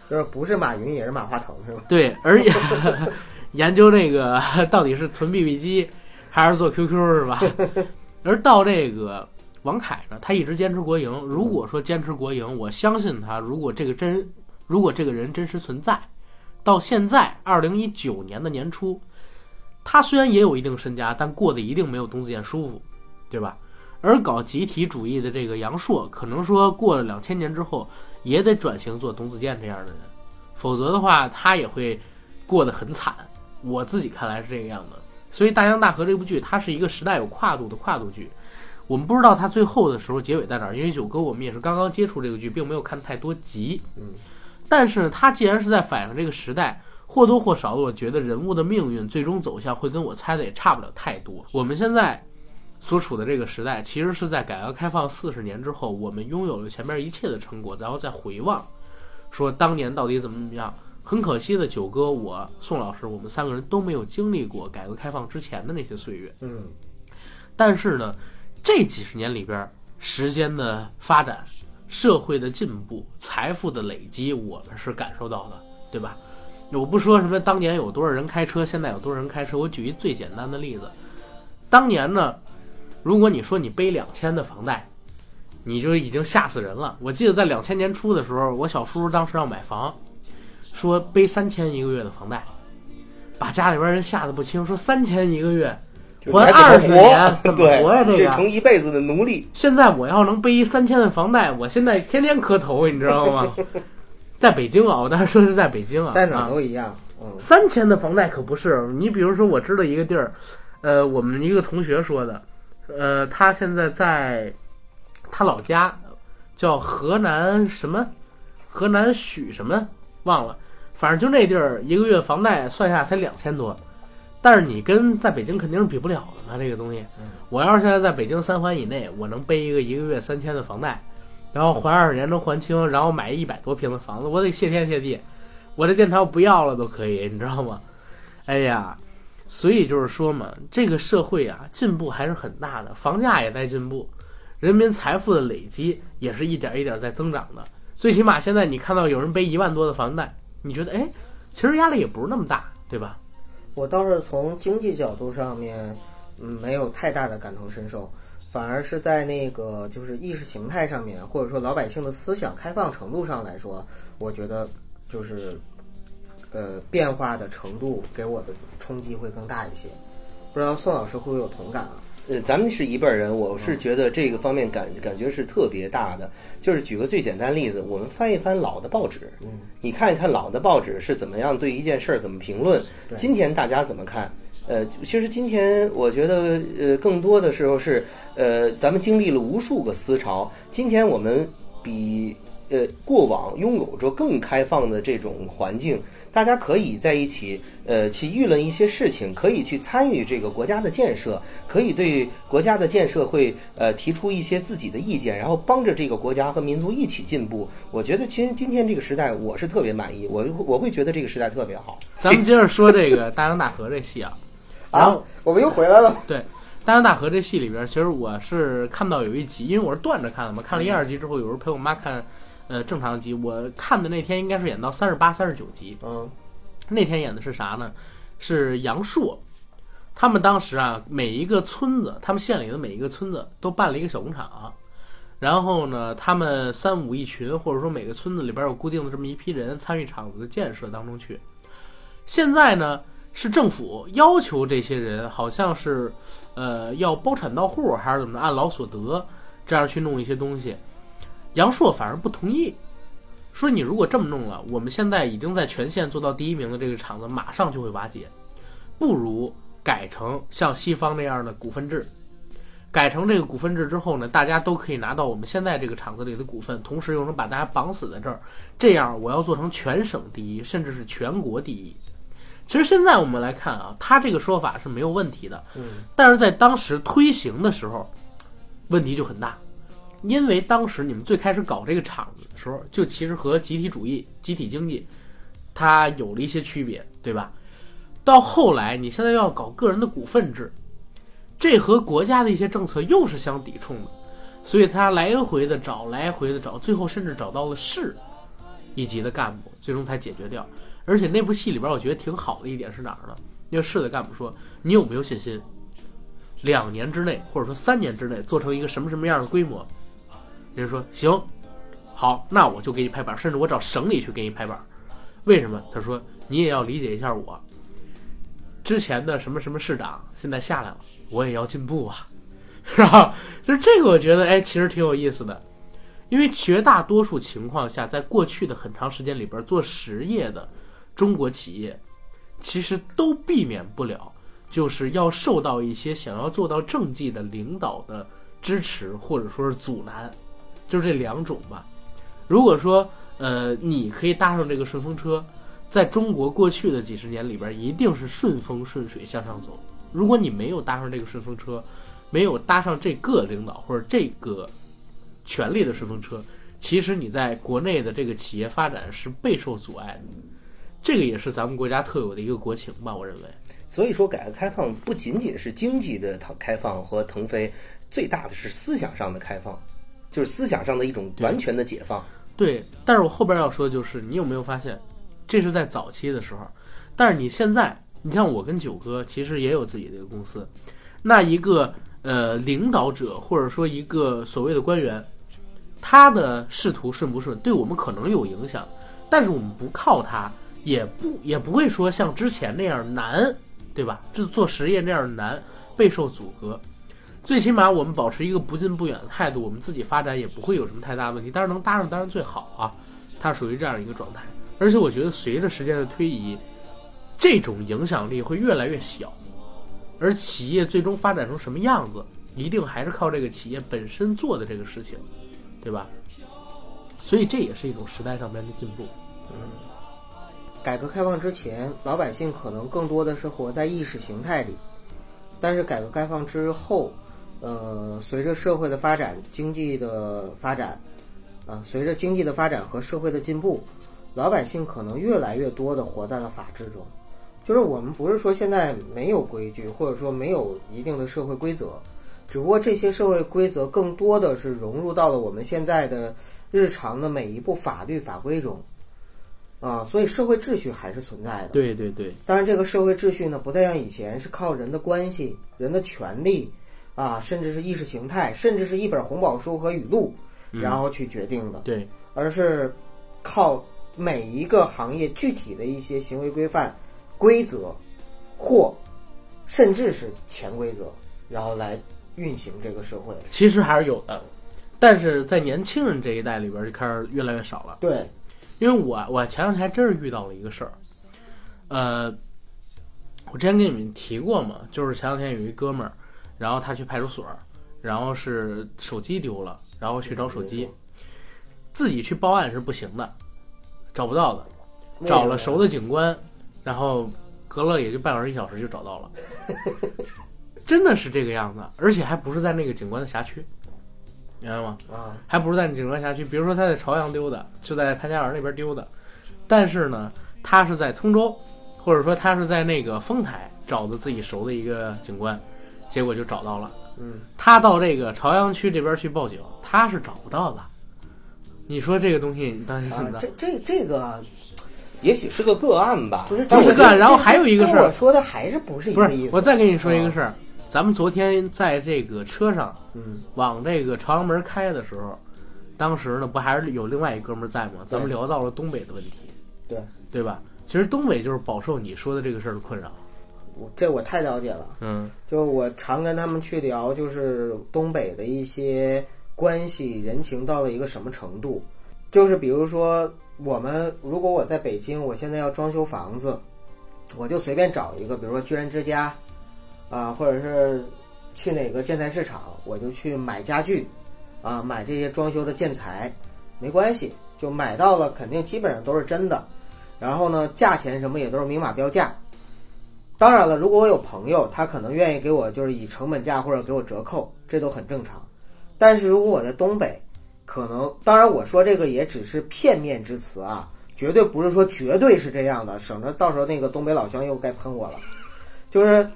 就是不是马云也是马化腾是吧？对，而且 <laughs> 研究那个 <laughs> 到底是存 BB 机还是做 QQ 是吧？<laughs> 而到这个王凯呢，他一直坚持国营。如果说坚持国营，我相信他，如果这个真，如果这个人真实存在，到现在二零一九年的年初，他虽然也有一定身家，但过得一定没有董子健舒服，对吧？而搞集体主义的这个杨烁，可能说过了两千年之后，也得转型做董子健这样的人，否则的话，他也会过得很惨。我自己看来是这个样子。所以《大江大河》这部剧，它是一个时代有跨度的跨度剧。我们不知道它最后的时候结尾在哪儿，因为九哥我们也是刚刚接触这个剧，并没有看太多集。嗯，但是它既然是在反映这个时代，或多或少的，我觉得人物的命运最终走向会跟我猜的也差不了太多。我们现在所处的这个时代，其实是在改革开放四十年之后，我们拥有了前面一切的成果，然后再回望，说当年到底怎么怎么样。很可惜的，九哥、我、宋老师，我们三个人都没有经历过改革开放之前的那些岁月。嗯，但是呢，这几十年里边，时间的发展，社会的进步、财富的累积，我们是感受到的，对吧？我不说什么当年有多少人开车，现在有多少人开车，我举一最简单的例子，当年呢，如果你说你背两千的房贷，你就已经吓死人了。我记得在两千年初的时候，我小叔叔当时要买房，说背三千一个月的房贷，把家里边人吓得不轻，说三千一个月。还二十年 <laughs> 怎么活呀？这个成一辈子的奴隶。现在我要能背一三千的房贷，我现在天天磕头，你知道吗？<laughs> 在北京啊，我当时说是在北京啊，在哪都一样。嗯，三千的房贷可不是你，比如说我知道一个地儿，呃，我们一个同学说的，呃，他现在在他老家叫河南什么，河南许什么忘了，反正就那地儿一个月房贷算下才两千多。但是你跟在北京肯定是比不了的嘛，这个东西。我要是现在在北京三环以内，我能背一个一个月三千的房贷，然后还二十年能还清，然后买一百多平的房子，我得谢天谢地。我这电台我不要了都可以，你知道吗？哎呀，所以就是说嘛，这个社会啊进步还是很大的，房价也在进步，人民财富的累积也是一点一点在增长的。最起码现在你看到有人背一万多的房贷，你觉得哎，其实压力也不是那么大，对吧？我倒是从经济角度上面，嗯，没有太大的感同身受，反而是在那个就是意识形态上面，或者说老百姓的思想开放程度上来说，我觉得就是，呃，变化的程度给我的冲击会更大一些。不知道宋老师会不会有同感啊？呃，咱们是一辈人，我是觉得这个方面感感觉是特别大的。就是举个最简单例子，我们翻一翻老的报纸，嗯，你看一看老的报纸是怎么样对一件事儿怎么评论，今天大家怎么看？呃，其实今天我觉得，呃，更多的时候是，呃，咱们经历了无数个思潮，今天我们比呃过往拥有着更开放的这种环境。大家可以在一起，呃，去议论一些事情，可以去参与这个国家的建设，可以对国家的建设会呃提出一些自己的意见，然后帮着这个国家和民族一起进步。我觉得其实今天这个时代，我是特别满意，我我会觉得这个时代特别好。咱们接着说这个 <laughs>《大江大河》这戏啊，啊，我们又回来了。对，《大江大河》这戏里边，其实我是看到有一集，因为我是断着看的嘛，看了一二集之后，有时候陪我妈看。呃，正常集我看的那天应该是演到三十八、三十九集。嗯，那天演的是啥呢？是杨烁，他们当时啊，每一个村子，他们县里的每一个村子都办了一个小工厂，然后呢，他们三五一群，或者说每个村子里边有固定的这么一批人参与厂子的建设当中去。现在呢，是政府要求这些人，好像是呃要包产到户，还是怎么着，按劳所得这样去弄一些东西。杨烁反而不同意，说你如果这么弄了，我们现在已经在全县做到第一名的这个厂子马上就会瓦解，不如改成像西方那样的股份制。改成这个股份制之后呢，大家都可以拿到我们现在这个厂子里的股份，同时又能把大家绑死在这儿。这样我要做成全省第一，甚至是全国第一。其实现在我们来看啊，他这个说法是没有问题的，嗯，但是在当时推行的时候，问题就很大。因为当时你们最开始搞这个厂子的时候，就其实和集体主义、集体经济，它有了一些区别，对吧？到后来，你现在要搞个人的股份制，这和国家的一些政策又是相抵触的，所以他来回的找，来回的找，最后甚至找到了市一级的干部，最终才解决掉。而且那部戏里边，我觉得挺好的一点是哪儿呢？因为市的干部说：“你有没有信心，两年之内，或者说三年之内，做成一个什么什么样的规模？”人说行，好，那我就给你拍板，甚至我找省里去给你拍板。为什么？他说你也要理解一下我，之前的什么什么市长现在下来了，我也要进步啊，<laughs> 是吧？就是这个，我觉得哎，其实挺有意思的，因为绝大多数情况下，在过去的很长时间里边做实业的中国企业，其实都避免不了，就是要受到一些想要做到政绩的领导的支持或者说是阻拦。就是这两种吧。如果说，呃，你可以搭上这个顺风车，在中国过去的几十年里边，一定是顺风顺水向上走。如果你没有搭上这个顺风车，没有搭上这个领导或者这个权力的顺风车，其实你在国内的这个企业发展是备受阻碍的。这个也是咱们国家特有的一个国情吧，我认为。所以说，改革开放不仅仅是经济的开放和腾飞，最大的是思想上的开放。就是思想上的一种完全的解放。对，但是我后边要说的就是，你有没有发现，这是在早期的时候，但是你现在，你像我跟九哥，其实也有自己的一个公司，那一个呃领导者或者说一个所谓的官员，他的仕途顺不顺，对我们可能有影响，但是我们不靠他，也不也不会说像之前那样难，对吧？这做实业那样难，备受阻隔。最起码我们保持一个不近不远的态度，我们自己发展也不会有什么太大问题。当然能搭上当然最好啊，它属于这样一个状态。而且我觉得随着时间的推移，这种影响力会越来越小，而企业最终发展成什么样子，一定还是靠这个企业本身做的这个事情，对吧？所以这也是一种时代上面的进步。嗯改革开放之前，老百姓可能更多的是活在意识形态里，但是改革开放之后，呃，随着社会的发展、经济的发展，啊、随着经济的发展和社会的进步，老百姓可能越来越多的活在了法治中。就是我们不是说现在没有规矩，或者说没有一定的社会规则，只不过这些社会规则更多的是融入到了我们现在的日常的每一部法律法规中。啊，所以社会秩序还是存在的。对对对，当然，这个社会秩序呢，不再像以前是靠人的关系、人的权利啊，甚至是意识形态，甚至是一本红宝书和语录，然后去决定的，对。而是靠每一个行业具体的一些行为规范、规则，或甚至是潜规则，然后来运行这个社会。其实还是有的，但是在年轻人这一代里边就开始越来越少了。对，因为我我前两天还真是遇到了一个事儿，呃，我之前跟你们提过嘛，就是前两天有一哥们儿，然后他去派出所，然后是手机丢了，然后去找手机，自己去报案是不行的，找不到的，找了。熟的警官，然后隔了也就半小时一小时就找到了，<laughs> 真的是这个样子，而且还不是在那个警官的辖区，明白吗？啊，还不是在警官辖区，比如说他在朝阳丢的，就在潘家园那边丢的，但是呢，他是在通州，或者说他是在那个丰台找的自己熟的一个警官，结果就找到了。嗯，他到这个朝阳区这边去报警，他是找不到的。你说这个东西，你当时怎么，啊这这这个也许是个个案吧。不是这是个案然后还有一个事儿我说的还是不是一个意思？，我再跟你说一个事儿，咱们昨天在这个车上嗯往这个朝阳门开的时候，当时呢不还是有另外一哥们儿在吗？咱们聊到了东北的问题，对对吧？其实东北就是饱受你说的这个事儿的困扰。我这我太了解了。嗯就我常跟他们去聊，就是东北的一些关系人情到了一个什么程度，就是比如说我们如果我在北京，我现在要装修房子，我就随便找一个，比如说居然之家，啊，或者是去哪个建材市场，我就去买家具，啊，买这些装修的建材，没关系，就买到了，肯定基本上都是真的，然后呢，价钱什么也都是明码标价。当然了，如果我有朋友，他可能愿意给我就是以成本价或者给我折扣，这都很正常。但是如果我在东北，可能当然我说这个也只是片面之词啊，绝对不是说绝对是这样的，省得到时候那个东北老乡又该喷我了。<laughs> 就是，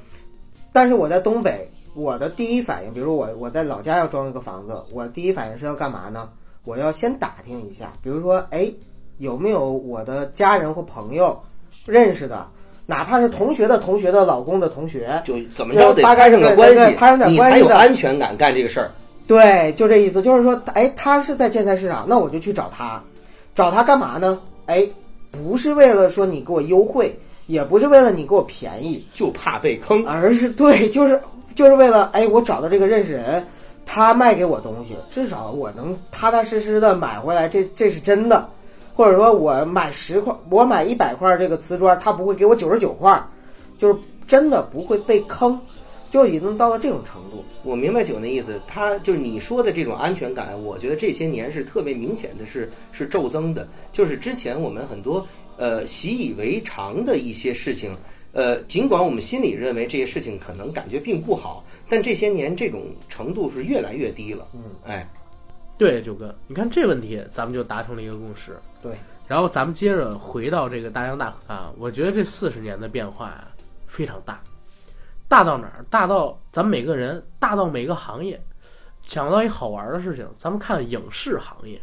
但是我在东北，我的第一反应，比如我我在老家要装一个房子，我第一反应是要干嘛呢？我要先打听一下，比如说，哎，有没有我的家人或朋友认识的，哪怕是同学的同学的老公的同学，就怎么着得攀上点关系对攀上，点你才有关系的安全感干这个事儿。对，就这意思，就是说，哎，他是在建材市场，那我就去找他，找他干嘛呢？哎，不是为了说你给我优惠，也不是为了你给我便宜，就怕被坑。而是对，就是就是为了，哎，我找到这个认识人，他卖给我东西，至少我能踏踏实实的买回来，这这是真的。或者说我买十块，我买一百块这个瓷砖，他不会给我九十九块，就是真的不会被坑，就已经到了这种程度。我明白九那意思，他就是你说的这种安全感，我觉得这些年是特别明显的是是骤增的。就是之前我们很多呃习以为常的一些事情，呃，尽管我们心里认为这些事情可能感觉并不好，但这些年这种程度是越来越低了。嗯，哎，对，九哥，你看这问题，咱们就达成了一个共识。对，然后咱们接着回到这个大江大河啊，我觉得这四十年的变化啊非常大，大到哪儿？大到咱们每个人，大到每个行业。想到一好玩的事情，咱们看影视行业，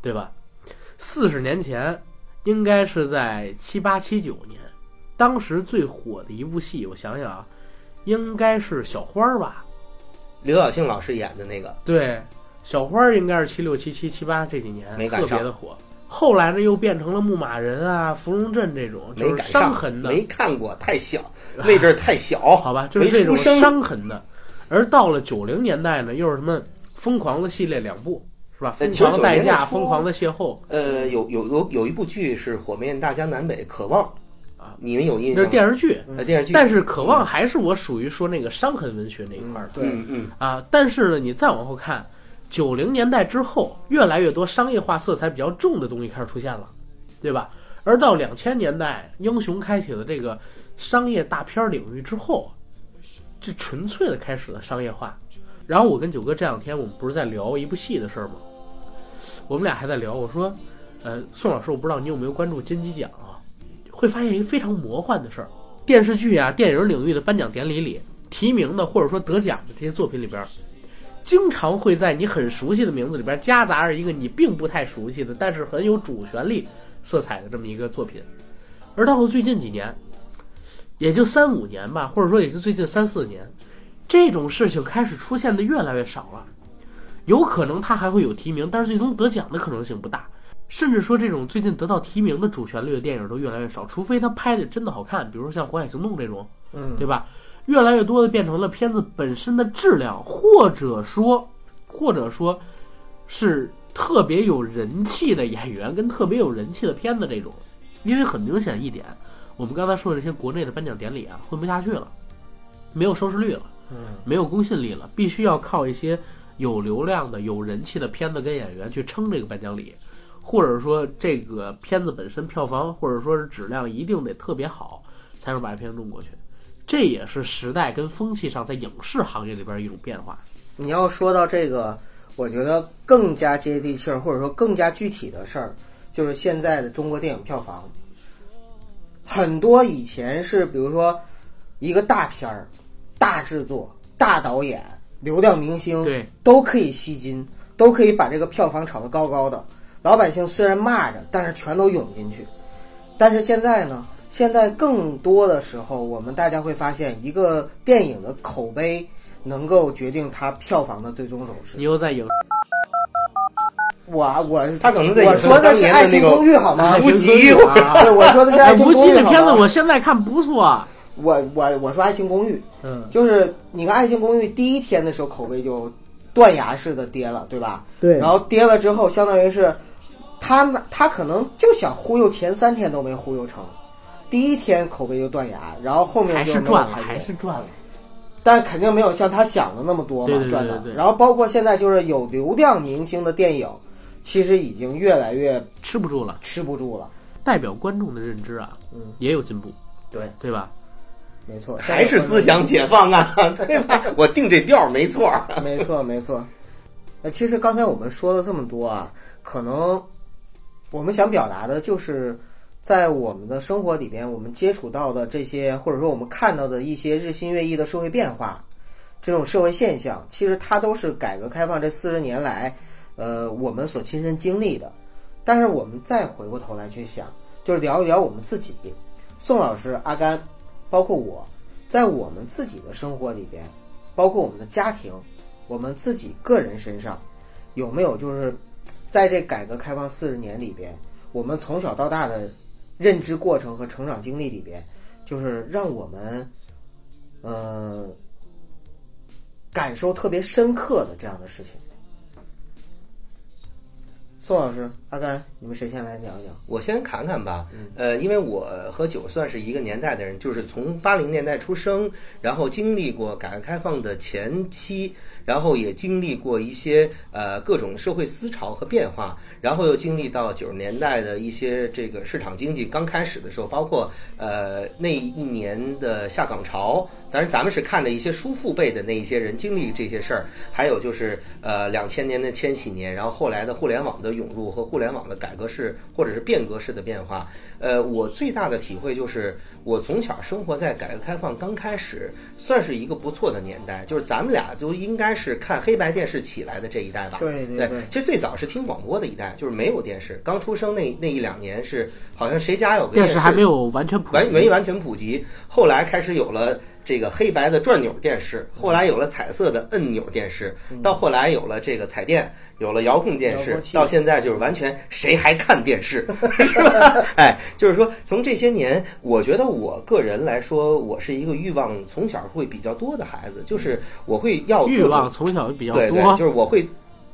对吧？四十年前，应该是在七八七九年，当时最火的一部戏，我想想啊，应该是小花儿吧？刘晓庆老师演的那个，对，小花儿应该是七六、七七、七八这几年特别的火。后来呢，又变成了牧马人啊、芙蓉镇这种，就是伤痕的，没看过，太小，那阵儿太小，好吧，就是这种伤痕的。而到了九零年代呢，又是什么疯狂的系列两部，是吧？呃疯狂代99驾、疯狂的邂逅，呃，有有有有一部剧是火遍大江南北，《渴望》啊，你们有印那是？电视剧。呃电视剧，但是《渴望》还是我属于说那个伤痕文学那一块儿的、对嗯嗯，啊。但是呢，你再往后看，九零年代之后，越来越多商业化色彩比较重的东西开始出现了，对吧？而到两千年代，英雄开启了这个商业大片领域之后，这纯粹的开始了商业化。然后我跟九哥这两天我们不是在聊一部戏的事儿吗？我们俩还在聊，我说，呃，宋老师，我不知道你有没有关注金鸡奖啊？会发现一个非常魔幻的事儿，电视剧啊、电影领域的颁奖典礼里提名的或者说得奖的这些作品里边，经常会在你很熟悉的名字里边夹杂着一个你并不太熟悉的，但是很有主旋律色彩的这么一个作品。而到了最近几年，也就三五年吧，或者说也就最近三四年，这种事情开始出现的越来越少了。有可能他还会有提名，但是最终得奖的可能性不大。甚至说，这种最近得到提名的主旋律的电影都越来越少，除非他拍的真的好看，比如说像《火海行动》这种，嗯，对吧？越来越多的变成了片子本身的质量，或者说，或者说是特别有人气的演员跟特别有人气的片子这种。因为很明显一点，我们刚才说的这些国内的颁奖典礼啊，混不下去了，没有收视率了，嗯，没有公信力了，必须要靠一些有流量的、有人气的片子跟演员去撑这个颁奖礼，或者说这个片子本身票房或者说是质量一定得特别好，才能把这片子弄过去。这也是时代跟风气上在影视行业里边一种变化。你要说到这个，我觉得更加接地气儿，或者说更加具体的事儿，就是现在的中国电影票房。很多以前是比如说一个大片儿、大制作、大导演、流量明星，对，都可以吸金，都可以把这个票房炒得高高的。老百姓虽然骂着，但是全都涌进去。但是现在呢，现在更多的时候，我们大家会发现，一个电影的口碑能够决定它票房的最终走势你。又在影我我他可能在我说的是《爱情公寓》好吗？爱无极对，我说的是《爱情公寓》无极的片子，我现在看不错。我我我说《爱情公寓》，嗯，就是你看《爱情公寓》第一天的时候口碑就断崖式的跌了，对吧？对然后跌了之后，相当于是他他可能就想忽悠，前三天都没忽悠成，第一天口碑就断崖，然后后面还就是没有赚了，还是赚了。但肯定没有像他想的那么多嘛对对对赚的对。对然后包括现在就是有流量明星的电影，其实已经越来越吃不住了，吃不住了。代表观众的认知啊，嗯，也有进步，对，对吧？没错，还是思想解放啊，<laughs> 对吧？我定这调儿没错。没错，没错。呃，其实刚才我们说了这么多啊，可能我们想表达的就是，在我们的生活里边，我们接触到的这些，或者说我们看到的一些日新月异的社会变化，这种社会现象，其实它都是改革开放这四十年来，呃，我们所亲身经历的。但是我们再回过头来去想，就是聊一聊我们自己，宋老师、阿甘，包括我，在我们自己的生活里边，包括我们的家庭。我们自己个人身上有没有就是在这改革开放四十年里边，我们从小到大的认知过程和成长经历里边，就是让我们呃感受特别深刻的这样的事情。宋老师、阿甘，你们谁先来讲一讲？我先侃侃吧，呃，因为我和九算是一个年代的人，就是从八零年代出生，然后经历过改革开放的前期，然后也经历过一些呃各种社会思潮和变化，然后又经历到九十年代的一些这个市场经济刚开始的时候，包括呃那一年的下岗潮，当然咱们是看着一些叔父辈的那一些人经历这些事儿，还有就是呃两千年的千禧年，然后后来的互联网的涌入和互联网的改革式或者是变革式的变化。呃，我最大的体会就是，我从小生活在改革开放刚开始，算是一个不错的年代，就是咱们俩都应该是看黑白电视起来的这一代吧。对对对对其实最早是听广播的一代，就是没有电视，刚出生那那一两年是好像谁家有个视电视还没有完全普及完没完全普及，后来开始有了这个黑白的转钮电视，后来有了彩色的按钮电视，到后来有了这个彩电，有了遥控电视到现在就是完全谁还看电视，<laughs> 是吧？哎，就是说从这些年，我觉得我个人来说，我是一个欲望从小会比较多的孩子，就是我会要欲望从小比较对对，多，就是我会，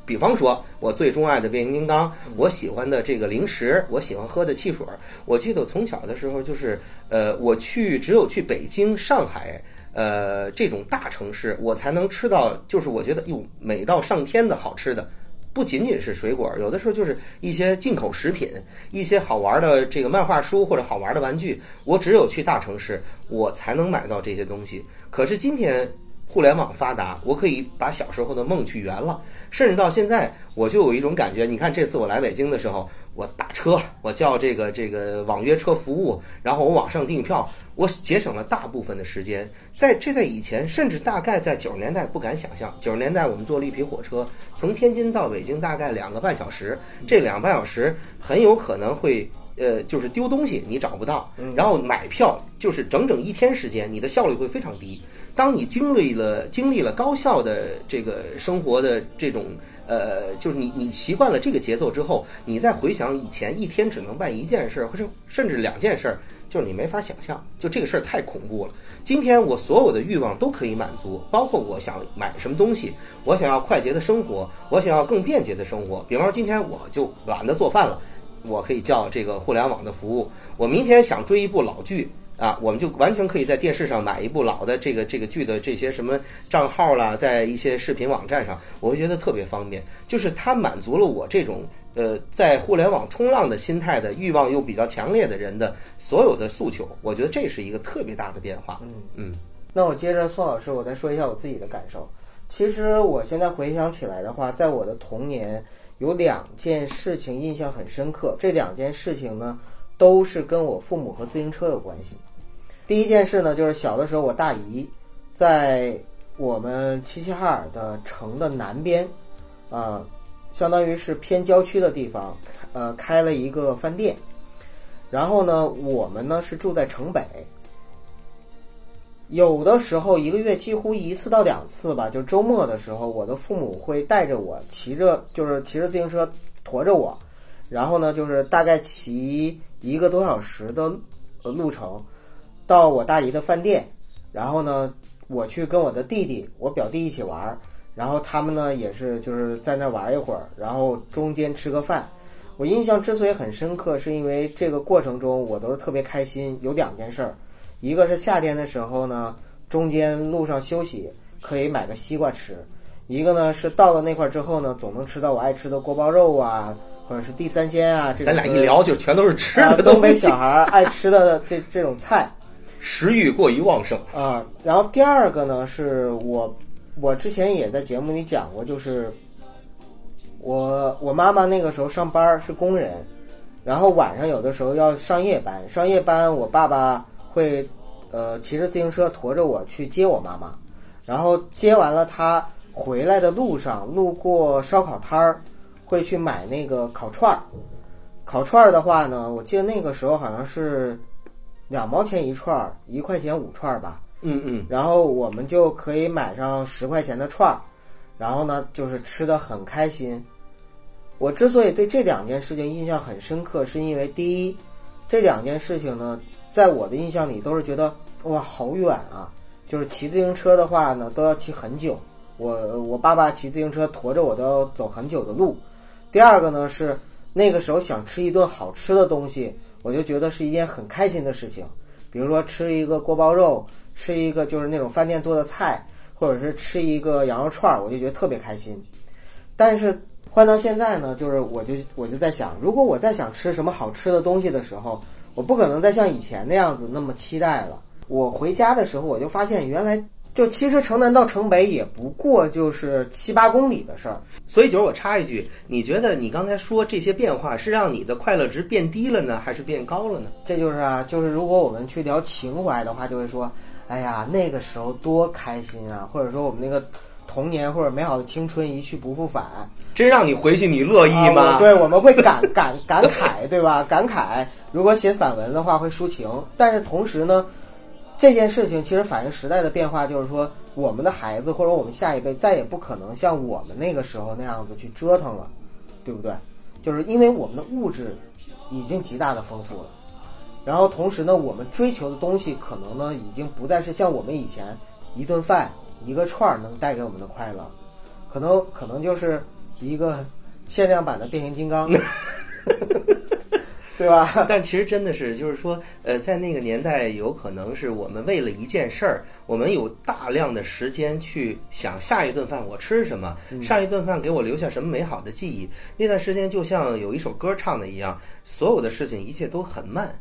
比方说，我最钟爱的变形金刚，我喜欢的这个零食，我喜欢喝的汽水。我记得从小的时候，就是呃，我去只有去北京、上海。呃，这种大城市，我才能吃到，就是我觉得哟，美到上天的好吃的，不仅仅是水果，有的时候就是一些进口食品，一些好玩的这个漫画书或者好玩的玩具。我只有去大城市，我才能买到这些东西。可是今天互联网发达，我可以把小时候的梦去圆了。甚至到现在，我就有一种感觉。你看，这次我来北京的时候，我打车，我叫这个这个网约车服务，然后我网上订票，我节省了大部分的时间。在这在以前，甚至大概在九十年代不敢想象。九十年代我们坐绿皮火车从天津到北京大概两个半小时，这两个半小时很有可能会。呃，就是丢东西你找不到，然后买票就是整整一天时间，你的效率会非常低。当你经历了经历了高效的这个生活的这种呃，就是你你习惯了这个节奏之后，你再回想以前一天只能办一件事儿，或者甚至两件事儿，就是你没法想象，就这个事儿太恐怖了。今天我所有的欲望都可以满足，包括我想买什么东西，我想要快捷的生活，我想要更便捷的生活。比方说今天我就懒得做饭了。我可以叫这个互联网的服务。我明天想追一部老剧啊，我们就完全可以在电视上买一部老的这个这个剧的这些什么账号啦，在一些视频网站上，我会觉得特别方便。就是它满足了我这种呃在互联网冲浪的心态的欲望又比较强烈的人的所有的诉求。我觉得这是一个特别大的变化。嗯嗯，那我接着宋老师，我再说一下我自己的感受。其实我现在回想起来的话，在我的童年。有两件事情印象很深刻，这两件事情呢，都是跟我父母和自行车有关系。第一件事呢，就是小的时候，我大姨在我们齐齐哈尔的城的南边，啊、呃，相当于是偏郊区的地方，呃，开了一个饭店。然后呢，我们呢是住在城北。有的时候一个月几乎一次到两次吧，就周末的时候，我的父母会带着我骑着，就是骑着自行车驮着我，然后呢，就是大概骑一个多小时的路程，到我大姨的饭店，然后呢，我去跟我的弟弟、我表弟一起玩，然后他们呢也是就是在那玩一会儿，然后中间吃个饭。我印象之所以很深刻，是因为这个过程中我都是特别开心，有两件事儿。一个是夏天的时候呢，中间路上休息可以买个西瓜吃；一个呢是到了那块儿之后呢，总能吃到我爱吃的锅包肉啊，或者是地三鲜啊。这咱俩一聊就全都是吃的、啊，东北小孩爱吃的这这种菜，<laughs> 食欲过于旺盛啊。然后第二个呢，是我我之前也在节目里讲过，就是我我妈妈那个时候上班是工人，然后晚上有的时候要上夜班，上夜班我爸爸。会，呃，骑着自行车驮着我去接我妈妈，然后接完了她回来的路上，路过烧烤摊儿，会去买那个烤串儿。烤串儿的话呢，我记得那个时候好像是两毛钱一串儿，一块钱五串儿吧。嗯嗯。然后我们就可以买上十块钱的串儿，然后呢，就是吃的很开心。我之所以对这两件事情印象很深刻，是因为第一，这两件事情呢。在我的印象里，都是觉得哇好远啊！就是骑自行车的话呢，都要骑很久。我我爸爸骑自行车驮着我都要走很久的路。第二个呢是那个时候想吃一顿好吃的东西，我就觉得是一件很开心的事情。比如说吃一个锅包肉，吃一个就是那种饭店做的菜，或者是吃一个羊肉串，我就觉得特别开心。但是换到现在呢，就是我就我就在想，如果我在想吃什么好吃的东西的时候，我不可能再像以前那样子那么期待了。我回家的时候，我就发现原来就其实城南到城北也不过就是七八公里的事儿。所以，就是我插一句，你觉得你刚才说这些变化是让你的快乐值变低了呢，还是变高了呢？这就是啊，就是如果我们去聊情怀的话，就会说，哎呀，那个时候多开心啊，或者说我们那个童年或者美好的青春一去不复返。真让你回去，你乐意吗？啊对，我们会感感感慨，对吧？感慨。如果写散文的话，会抒情。但是同时呢，这件事情其实反映时代的变化，就是说，我们的孩子或者我们下一辈再也不可能像我们那个时候那样子去折腾了，对不对？就是因为我们的物质已经极大的丰富了，然后同时呢，我们追求的东西可能呢，已经不再是像我们以前一顿饭、一个串儿能带给我们的快乐，可能可能就是一个限量版的变形金刚，<laughs> 对吧？<laughs> 但其实真的是，就是说，呃，在那个年代，有可能是我们为了一件事儿，我们有大量的时间去想下一顿饭我吃什么，上一顿饭给我留下什么美好的记忆。那段时间就像有一首歌唱的一样，所有的事情一切都很慢。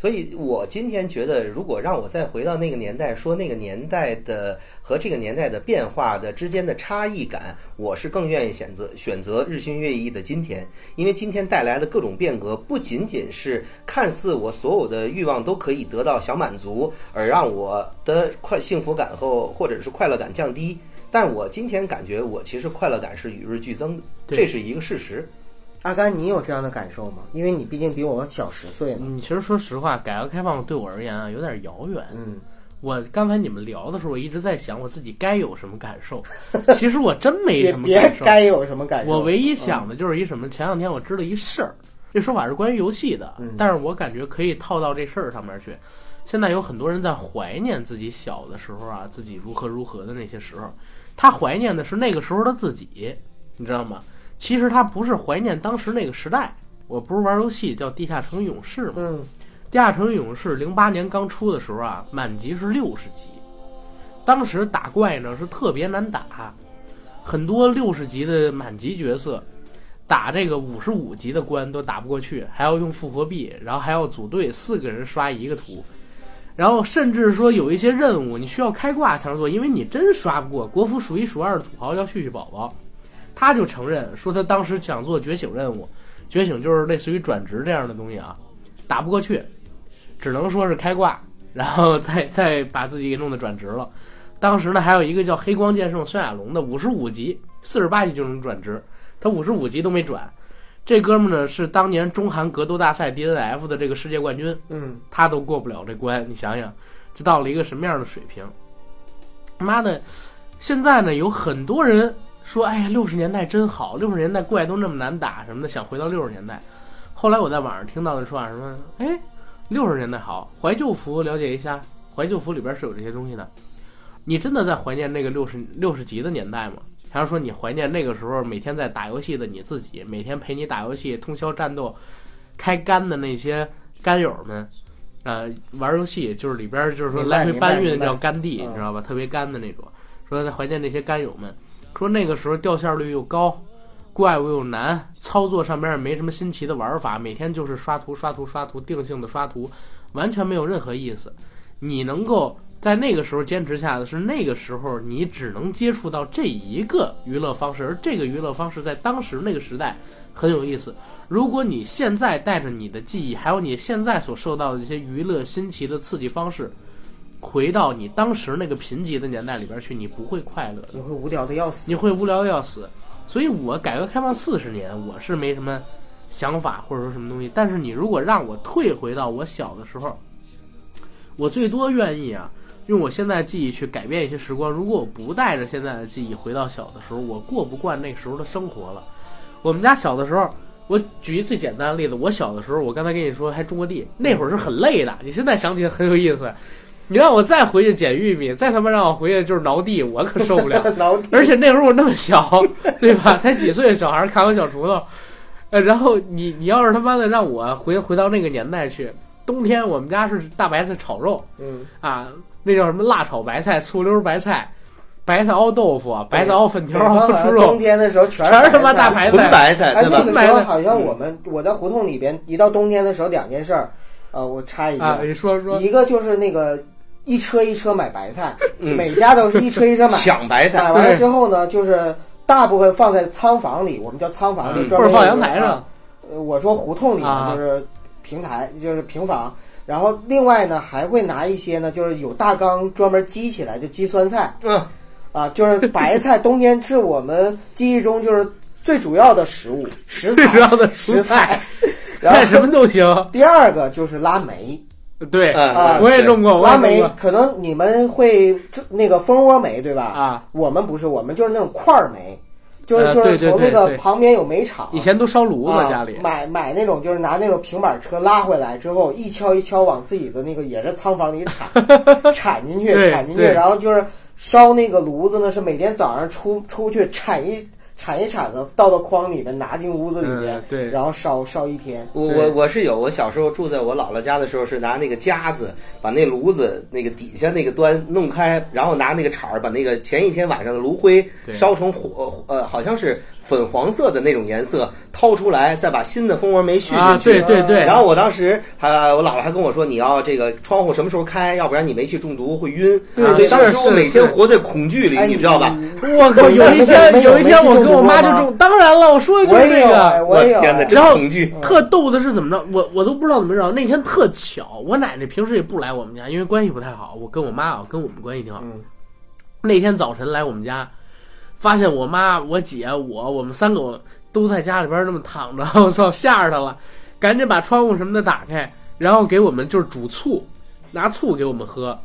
所以我今天觉得，如果让我再回到那个年代，说那个年代的和这个年代的变化的之间的差异感，我是更愿意选择选择日新月异的今天，因为今天带来的各种变革，不仅仅是看似我所有的欲望都可以得到小满足，而让我的快幸福感和或者是快乐感降低，但我今天感觉我其实快乐感是与日俱增的，这是一个事实。阿甘，你有这样的感受吗？因为你毕竟比我小十岁呢。你其实说实话，改革开放对我而言啊，有点遥远。嗯，我刚才你们聊的时候，我一直在想我自己该有什么感受。<laughs> 其实我真没什么感受。该有什么感受？我唯一想的就是一什么？前两天我知道一事儿，这说法是关于游戏的，嗯但是我感觉可以套到这事儿上面去。现在有很多人在怀念自己小的时候啊，自己如何如何的那些时候，他怀念的是那个时候的自己，你知道吗？其实他不是怀念当时那个时代。我不是玩游戏叫《地下城勇士》吗？嗯，《地下城勇士》零八年刚出的时候啊，满级是六十级，当时打怪呢是特别难打，很多六十级的满级角色打这个五十五级的关都打不过去，还要用复活币，然后还要组队四个人刷一个图，然后甚至说有一些任务你需要开挂才能做，因为你真刷不过。国服数一数二的土豪叫旭旭宝宝，他就承认说他当时想做觉醒任务，觉醒就是类似于转职这样的东西啊，打不过去，只能说是开挂，然后再 <laughs> 再把自己给弄得转职了。当时呢，还有一个叫黑光剑圣孙亚龙的，五十五级、四十八级就能转职，他五十五级都没转。这哥们儿呢是当年中韩格斗大赛 DNF 的这个世界冠军，嗯，他都过不了这关，你想想，这到了一个什么样的水平？妈的，现在呢有很多人说，哎呀，六十年代真好，六十年代怪都那么难打什么的，想回到六十年代。后来我在网上听到的说法什么，哎，六十年代好，怀旧服了解一下，怀旧服里边是有这些东西的。你真的在怀念那个六十六十级的年代吗？还是说你怀念那个时候每天在打游戏的你自己，每天陪你打游戏、通宵战斗、开肝的那些干友们？呃，玩游戏就是里边就是说来回搬运叫干地，嗯你知道吧？特别干的那种。说在怀念那些干友们，说那个时候掉线率又高，怪物又难，操作上边也没什么新奇的玩法，每天就是刷图、刷图、刷图，定性的刷图，完全没有任何意思。你能够在那个时候坚持下的是那个时候你只能接触到这一个娱乐方式，而这个娱乐方式在当时那个时代很有意思。如果你现在带着你的记忆，还有你现在所受到的这些娱乐新奇的刺激方式，回到你当时那个贫瘠的年代里边去，你不会快乐的。你会无聊的要死。你会无聊的要死。所以我改革开放四十年，我是没什么想法或者说什么东西。但是你如果让我退回到我小的时候，我最多愿意啊，用我现在的记忆去改变一些时光。如果我不带着现在的记忆回到小的时候，我过不惯那时候的生活了。我们家小的时候，我举一最简单的例子，我小的时候，我刚才跟你说还种过地，那会儿是很累的。你现在想起来很有意思。你让我再回去捡玉米，再他妈让我回去就是挠地，我可受不了。<laughs> 挠地而且那时候我那么小，<laughs> 对吧？才几岁的小孩儿看我小锄头，呃，然后你你要是他妈的让我回回到那个年代去，冬天我们家是大白菜炒肉嗯，啊，那叫什么辣炒白菜、醋溜白菜、白菜熬豆腐、白菜熬粉条、熬猪肉冬，天的时候全全是他妈大白菜。白菜。纯白菜哎，对吧？那个时候好像我们我在胡同里边，一到冬天的时候，两件事儿，呃，我插一句啊，你说说，一个就是那个一车一车买白菜，嗯。每家都是一车一车买。抢白菜。买，完了之后呢，就是大部分放在仓房里，我们叫仓房，里专门或者放阳台上。我说胡同里啊呢，就是平台，就是平房。然后另外呢，还会拿一些呢，就是有大缸专门积起来，就积酸菜。嗯，啊，就是白菜，冬天是我们记忆中就是最主要的食物，食材。最主要的蔬食菜材。，然干 <laughs> 什么都行。第二个就是拉梅，对，嗯啊我也种过，我拉梅也种过。可能你们会就那个蜂窝煤对吧？啊。我们不是，我们就是那种块儿梅，就是就是从那个旁边有煤厂，以前都烧炉子啊家里，买买那种就是拿那种平板车拉回来之后，一敲一敲往自己的那个也是仓房里铲 <laughs> 铲进去，铲进去，然后就是烧那个炉子呢，是每天早上出出去铲一铲一铲子，倒到筐里面，拿进屋子里面嗯，对。然后烧烧一天。我我我是有，我小时候住在我姥姥家的时候，是拿那个夹子把那炉子那个底下那个端弄开，然后拿那个铲儿把那个前一天晚上的炉灰烧成火呃好像是粉黄色的那种颜色，掏出来，再把新的蜂窝煤续进去。啊，对对对，然后我当时还我姥姥还跟我说，你要这个窗户什么时候开，要不然你煤气中毒会晕。对所以当时我每天活在恐惧里，哎，你知道吧？我靠，<laughs> 有一天有一天我跟我妈就中，中，当然了，我说的就我也有，是这个。哎我。天哪，哎真恐惧。特逗的是怎么着？我我都不知道怎么着。那天特巧，我奶奶平时也不来我们家，因为关系不太好。我跟我妈啊，跟我们关系挺好。嗯那天早晨来我们家，发现我妈、我姐、我，我们三个都在家里边那么躺着，我操，吓着她了，赶紧把窗户什么的打开，然后给我们就是煮醋，拿醋给我们喝，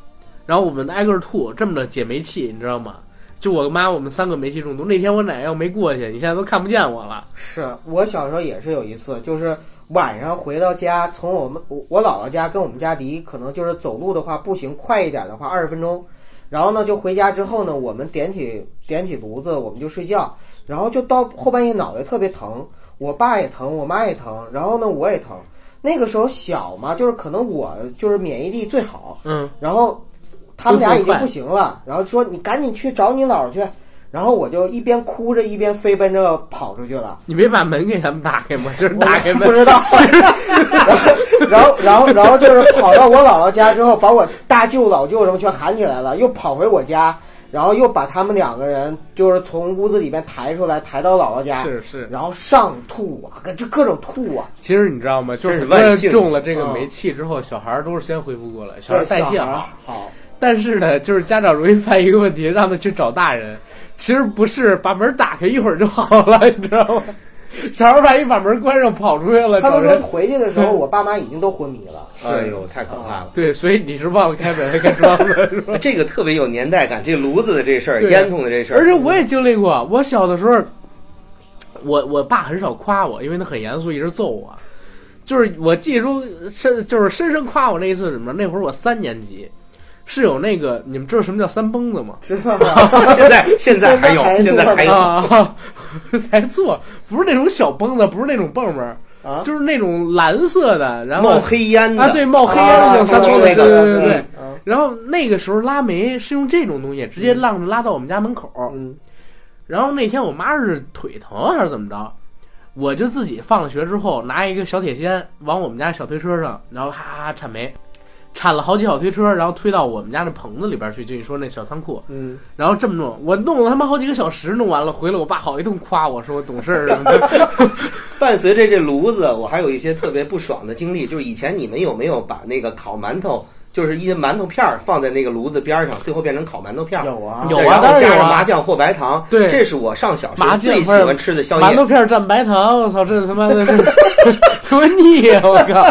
然后我们挨个吐，这么着解煤气，你知道吗？就我妈我们三个煤气中毒。那天我奶奶要没过去，你现在都看不见我了。是我小时候也是有一次，就是晚上回到家，从我们我我姥姥家跟我们家离可能就是走路的话，步行快一点的话二十分钟。然后呢，就回家之后呢，我们点起点起炉子，我们就睡觉。然后就到后半夜脑袋特别疼，我爸也疼，我妈也疼，然后呢我也疼。那个时候小嘛，就是可能我就是免疫力最好，嗯，然后他们俩已经不行了，然后说你赶紧去找你姥姥去。然后我就一边哭着一边飞奔着跑出去了。你没把门给他们打开吗？就是打开门，不知道。然后，然后，然后，然后就是跑到我姥姥家之后，把我大舅、老舅什么全喊起来了，又跑回我家，然后又把他们两个人就是从屋子里面抬出来，抬到姥姥家，是是。然后上吐啊，各这各种吐啊，其实你知道吗？就是万幸中了这个嗯煤气之后，小孩儿都是先恢复过来，小孩儿代谢好。好，但是呢，就是家长容易犯一个问题，让他去找大人。其实不是，把门打开一会儿就好了，<laughs> 你知道吗？小孩万一把门关上跑出去了，他们说。回去的时候，<laughs> 我爸妈已经都昏迷了。哎呦，太可怕了！对，所以你是忘了开门还开窗了是吧？<laughs> 这个特别有年代感，这炉子的这事儿，烟囱的这事儿，而且我也经历过，我小的时候，我我爸很少夸我，因为他很严肃，一直揍我。就是我记住深，就是深深夸我那一次是什么？那会儿我三年级，是有那个你们知道什么叫三蹦子吗？知道。<laughs> 吗？现在现在还有，现现在还有。啊，<laughs> 才做，不是那种小蹦子，不是那种蹦蹦，啊，就是那种蓝色的，然后冒黑烟的。啊，对，冒黑烟的那种三蹦子，对对对然后那个时候拉煤是用这种东西直接浪着拉到我们家门口，嗯。然后那天我妈是腿疼还是怎么着，我就自己放了学之后拿一个小铁锨往我们家小推车上，然后哈哈铲煤，铲了好几小推车，然后推到我们家那棚子里边去，就你说那小仓库，嗯，然后这么弄，我弄了他妈好几个小时，弄完了回来，我爸好一顿夸我说我懂事儿什么的。<laughs> 伴随着这炉子，我还有一些特别不爽的经历，就是以前你们有没有把那个烤馒头，就是一些馒头片儿放在那个炉子边上，最后变成烤馒头片儿？有啊，有对然后啊当然有啊加上麻酱或白糖，对这是我上小学麻酱最喜欢吃的宵夜。馒头片蘸白糖，我操，这他妈的是 <laughs> 多腻呀！我靠，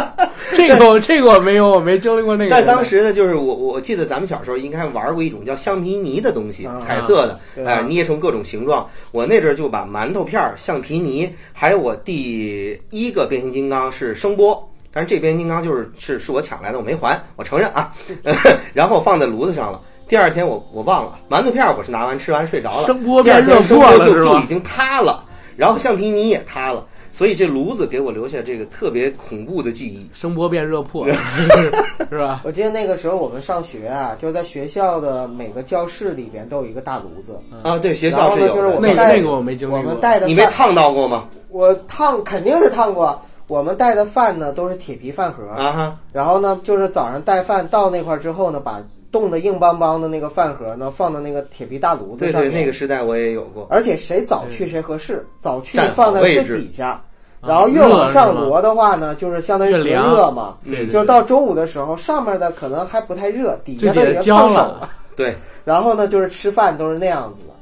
这个我 <laughs> 这个我没有，我没经历过那个。但当时呢，就是我我记得咱们小时候应该玩过一种叫橡皮泥的东西啊，彩色的，哎，捏成各种形状。我那阵儿就把馒头片儿、橡皮泥，还有我第一个变形金刚是声波。但是这变形金刚就是是是我抢来的，我没还，我承认啊。<laughs> 然后放在炉子上了。第二天我我忘了，馒头片儿我是拿完吃完睡着了，声波变热天声过了是就已？经塌了，然后橡皮泥也塌了，所以这炉子给我留下这个特别恐怖的记忆。声波变热破，<laughs> 是吧？我记得那个时候我们上学啊，就在学校的每个教室里边都有一个大炉子，啊，对，学校是有的。就是我们带那个那个我没经历过。我们带的你没烫到过吗？我烫肯定是烫过。我们带的饭呢都是铁皮饭盒，啊哈，然后呢就是早上带饭到那块儿之后呢，把冻得硬邦邦的那个饭盒呢放到那个铁皮大炉子对。那个时代我也有过。而且谁早去谁合适，早去放在最底下，啊然后越往上热是吗摞的话呢，就是相当于隔越热嘛。对对，就是到中午的时候，上面的可能还不太热，底下的已经烫手了。<laughs> 对，然后呢，就是吃饭都是那样子的。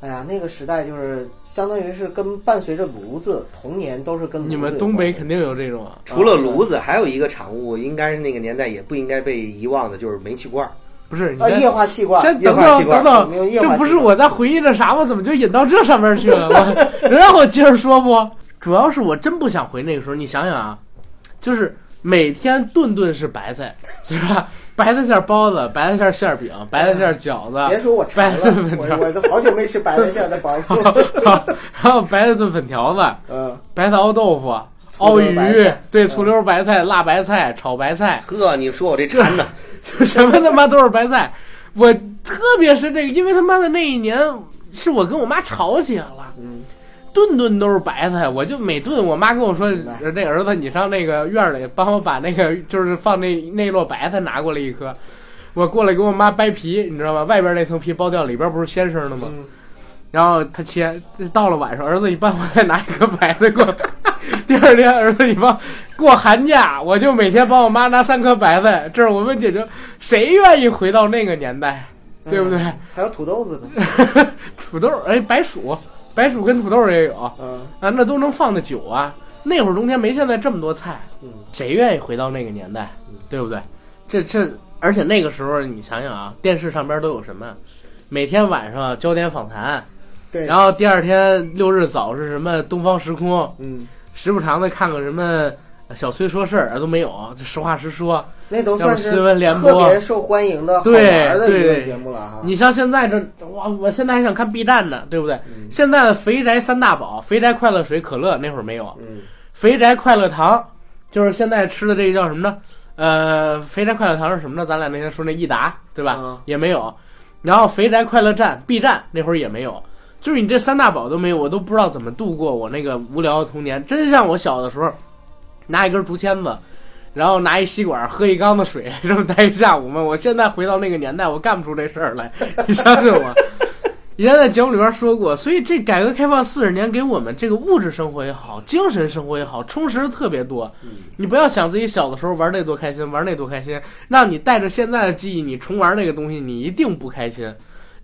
哎呀，那个时代就是相当于是跟伴随着炉子，童年都是跟炉子你们东北肯定有这种啊，除了炉子，还有一个产物，应该是那个年代也不应该被遗忘的，就是煤气罐儿。不是？液化气罐，先等等等等，这不是我在回忆着啥吗？怎么就引到这上面去了？我能让我接着说不？主要是我真不想回那个时候。你想想啊，就是每天顿顿是白菜，是吧？白菜馅儿包子，白菜馅儿馅儿饼，白菜馅儿饺子，别说我馋了我我都好久没吃白菜馅儿的包子。<laughs> 然后白菜炖粉条子，<laughs> 嗯，白菜熬豆腐，熬鱼对，嗯醋溜白菜、辣白菜、炒白菜，呵，你说我这馋的，就什么他妈都是白菜。我特别是这个，因为他妈的那一年是我跟我妈吵起来了，嗯，顿顿都是白菜，我就每顿我妈跟我说那儿子你上那个院儿里帮我把那个就是放那那摞白菜拿过来一颗，我过来给我妈掰皮，你知道吗？外边那层皮剥掉，里边不是鲜生的吗？嗯然后他切，到了晚上，儿子你帮我再拿一颗白菜过来。<laughs> 第二天，儿子你帮过寒假，我就每天帮我妈拿三颗白菜，这是我们解决。谁愿意回到那个年代，对不对？嗯还有土豆子呢。<laughs> 土豆，哎，白薯，白薯跟土豆也有嗯啊，那都能放的久啊。那会儿冬天没现在这么多菜，嗯，谁愿意回到那个年代，对不对？这这，而且那个时候你想想啊，电视上边都有什么？每天晚上焦点访谈，对。然后第二天六日早是什么东方时空，嗯，时不常的看个什么小崔说事儿都没有，就实话实说。那都算是新闻联特播别受欢迎的好对玩的娱乐对节目了哈。你像现在这，哇，我现在还想看 B 站呢，对不对？嗯现在的肥宅三大宝，肥宅快乐水、可乐那会儿没有，嗯肥宅快乐糖就是现在吃的这个叫什么呢？呃，肥宅快乐糖是什么呢？咱俩那天说那益达，对吧？嗯也没有。然后肥宅快乐站 B 站那会儿也没有，就是你这三大宝都没有，我都不知道怎么度过我那个无聊的童年。真像我小的时候，拿一根竹签子，然后拿一吸管喝一缸子水，<laughs> 这么待一下午嘛。我现在回到那个年代，我干不出这事儿来，<laughs> 你相信我。以前在节目里边说过，所以这改革开放四十年给我们这个物质生活也好，精神生活也好，充实的特别多。你不要想自己小的时候玩那多开心，玩那多开心，让你带着现在的记忆，你重玩那个东西，你一定不开心。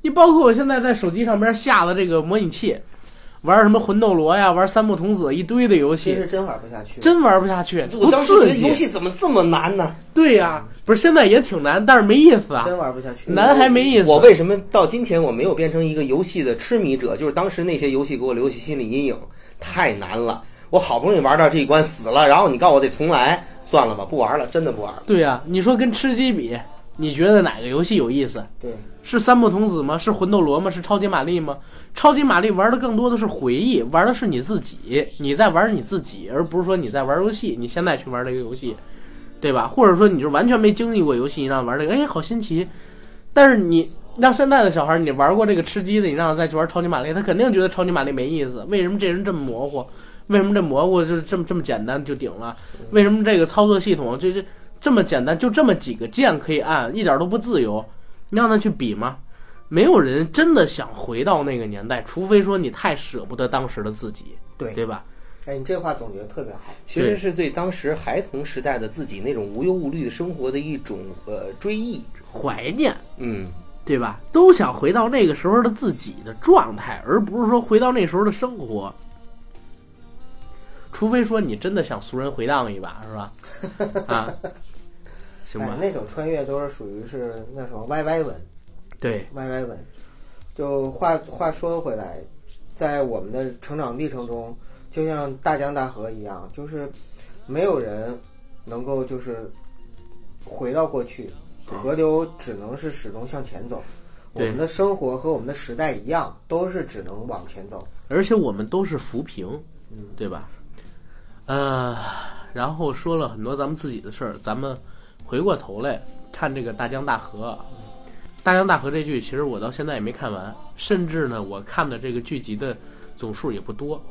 你包括我现在在手机上边下的这个模拟器，玩什么魂斗罗呀，玩三木童子一堆的游戏，其实真玩不下去。真玩不下去，不我当时觉刺激。游戏怎么这么难呢？对呀、不是现在也挺难，但是没意思啊，真玩不下去。难还没意思。我为什么到今天我没有变成一个游戏的痴迷者？就是当时那些游戏给我留下心理阴影，太难了。我好不容易玩到这一关死了，然后你告诉我得重来，算了吧，不玩了，真的不玩了。对呀、你说跟吃鸡比，你觉得哪个游戏有意思？对，是三木童子吗？是魂斗罗吗？是超级玛丽吗？超级玛丽玩的更多的是回忆，玩的是你自己，你在玩你自己，而不是说你在玩游戏。你现在去玩这个游戏，对吧？或者说你就完全没经历过游戏，你让玩这个，哎，好新奇。但是你让现在的小孩，你玩过这个吃鸡的，你让他再去玩超级玛丽，他肯定觉得超级玛丽没意思。为什么这人这么模糊？为什么这蘑菇就是这么这么简单就顶了？为什么这个操作系统就这这么简单，就这么几个键可以按，一点都不自由？你让他去比吗？没有人真的想回到那个年代，除非说你太舍不得当时的自己，对对吧？哎，你这话总结的特别好。其实是对当时孩童时代的自己那种无忧无虑的生活的一种呃追忆。怀念，嗯，对吧？都想回到那个时候的自己的状态，而不是说回到那时候的生活。除非说你真的想俗人回荡一把，是吧？<laughs> 啊，行吧哎，，那种穿越都是属于是那什么 YY 文对，，YY 文。就话话说回来，在我们的成长历程中，就像大江大河一样，就是没有人能够就是回到过去，河流只能是始终向前走。我们的生活和我们的时代一样，都是只能往前走。而且我们都是浮萍，嗯，对吧？呃，然后说了很多咱们自己的事儿，咱们回过头来看这个大江大河。大江大河这剧，其实我到现在也没看完，甚至呢，我看的这个剧集的总数也不多。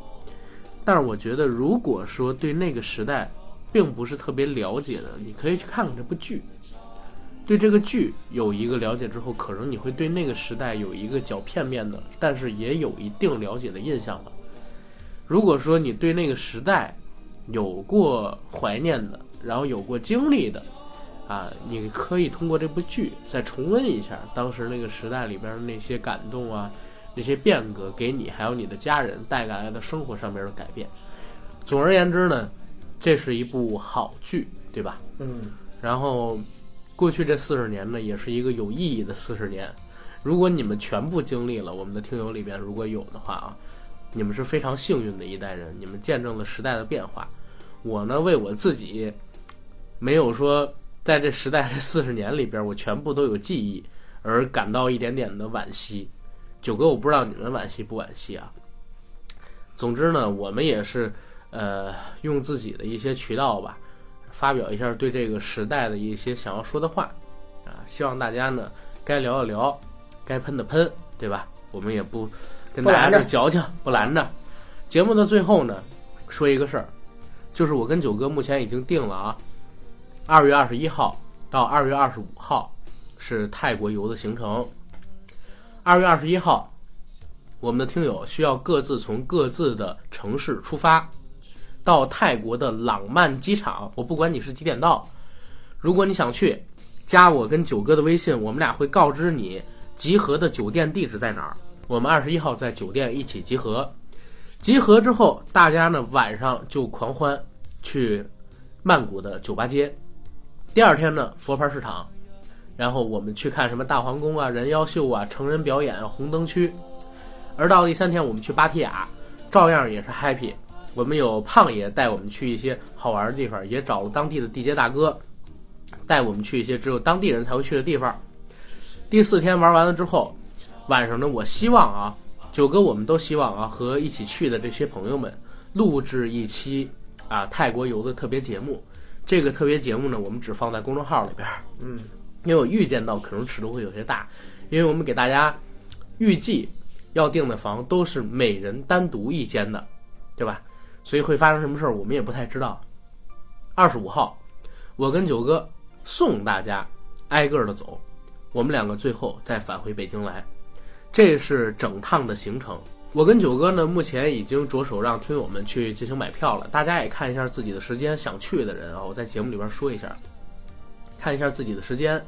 但是我觉得，如果说对那个时代并不是特别了解的，你可以去看看这部剧。对这个剧有一个了解之后，可能你会对那个时代有一个较片面的，但是也有一定了解的印象了。如果说你对那个时代有过怀念的，然后有过经历的，啊，你可以通过这部剧再重温一下当时那个时代里边的那些感动啊，那些变革给你还有你的家人带来的生活上面的改变。总而言之呢，这是一部好剧，对吧？嗯，然后，过去这四十年呢，也是一个有意义的四十年。如果你们全部经历了，我们的听友里边如果有的话啊，你们是非常幸运的一代人，你们见证了时代的变化。我呢，为我自己没有说在这时代这四十年里边，我全部都有记忆而感到一点点的惋惜。九哥，我不知道你们惋惜不惋惜啊？总之呢，我们也是呃用自己的一些渠道吧。发表一下对这个时代的一些想要说的话，啊，希望大家呢该聊的聊，该喷的喷，对吧？我们也不跟大家这矫情，不拦着。节目的最后呢，说一个事儿，就是我跟九哥目前已经定了啊，二月二十一号到二月二十五号是泰国游的行程。二月二十一号，我们的听友需要各自从各自的城市出发。到泰国的朗曼机场，我不管你是几点到，如果你想去，加我跟九哥的微信，我们俩会告知你集合的酒店地址在哪儿。我们二十一号在酒店一起集合，集合之后，大家呢晚上就狂欢，去曼谷的酒吧街。第二天呢，佛牌市场，然后我们去看什么大皇宫啊、人妖秀啊、成人表演、红灯区。而到第三天，我们去芭提雅，照样也是 happy。我们有胖爷带我们去一些好玩的地方，也找了当地的地接大哥，带我们去一些只有当地人才会去的地方。第四天玩完了之后，晚上呢，我希望啊，九哥我们都希望啊，和一起去的这些朋友们录制一期啊泰国游的特别节目。这个特别节目呢，我们只放在公众号里边，嗯，因为我预见到可能尺度会有些大，因为我们给大家预计要订的房都是每人单独一间的，对吧？所以会发生什么事儿，我们也不太知道。二十五号，我跟九哥送大家挨个的走，我们两个最后再返回北京来。这是整趟的行程。我跟九哥呢，目前已经着手让听友们去进行买票了。大家也看一下自己的时间，想去的人啊，我在节目里边说一下，看一下自己的时间，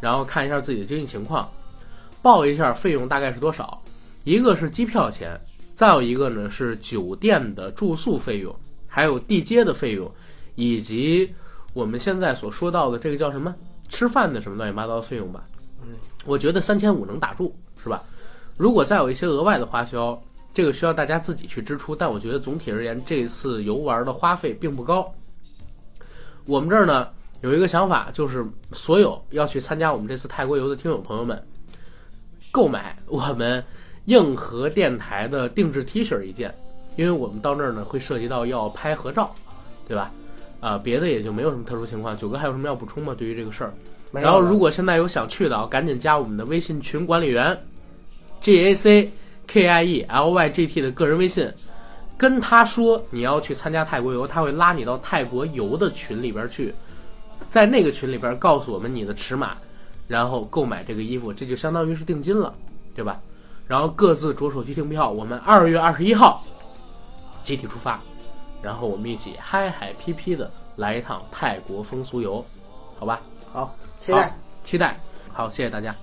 然后看一下自己的经济情况，报一下费用大概是多少。一个是机票钱。再有一个呢是酒店的住宿费用，还有地接的费用，以及我们现在所说到的这个叫什么吃饭的什么乱七八糟的费用吧。嗯，我觉得三千五能打住，是吧？如果再有一些额外的花销，这个需要大家自己去支出。但我觉得总体而言，这次游玩的花费并不高。我们这儿呢有一个想法，就是所有要去参加我们这次泰国游的听友朋友们，购买我们。硬核电台的定制 T 恤一件，因为我们到那儿呢会涉及到要拍合照，对吧？啊，别的也就没有什么特殊情况。九哥还有什么要补充吗？对于这个事儿？然后如果现在有想去的啊，赶紧加我们的微信群管理员 G A C K I E L Y G T 的个人微信，跟他说你要去参加泰国游，他会拉你到泰国游的群里边去，在那个群里边告诉我们你的尺码，然后购买这个衣服，这就相当于是定金了，对吧？然后各自着手去订票，我们二月二十一号集体出发，然后我们一起嗨嗨皮皮的来一趟泰国风俗游，好吧？好，期待，期待，好，谢谢大家。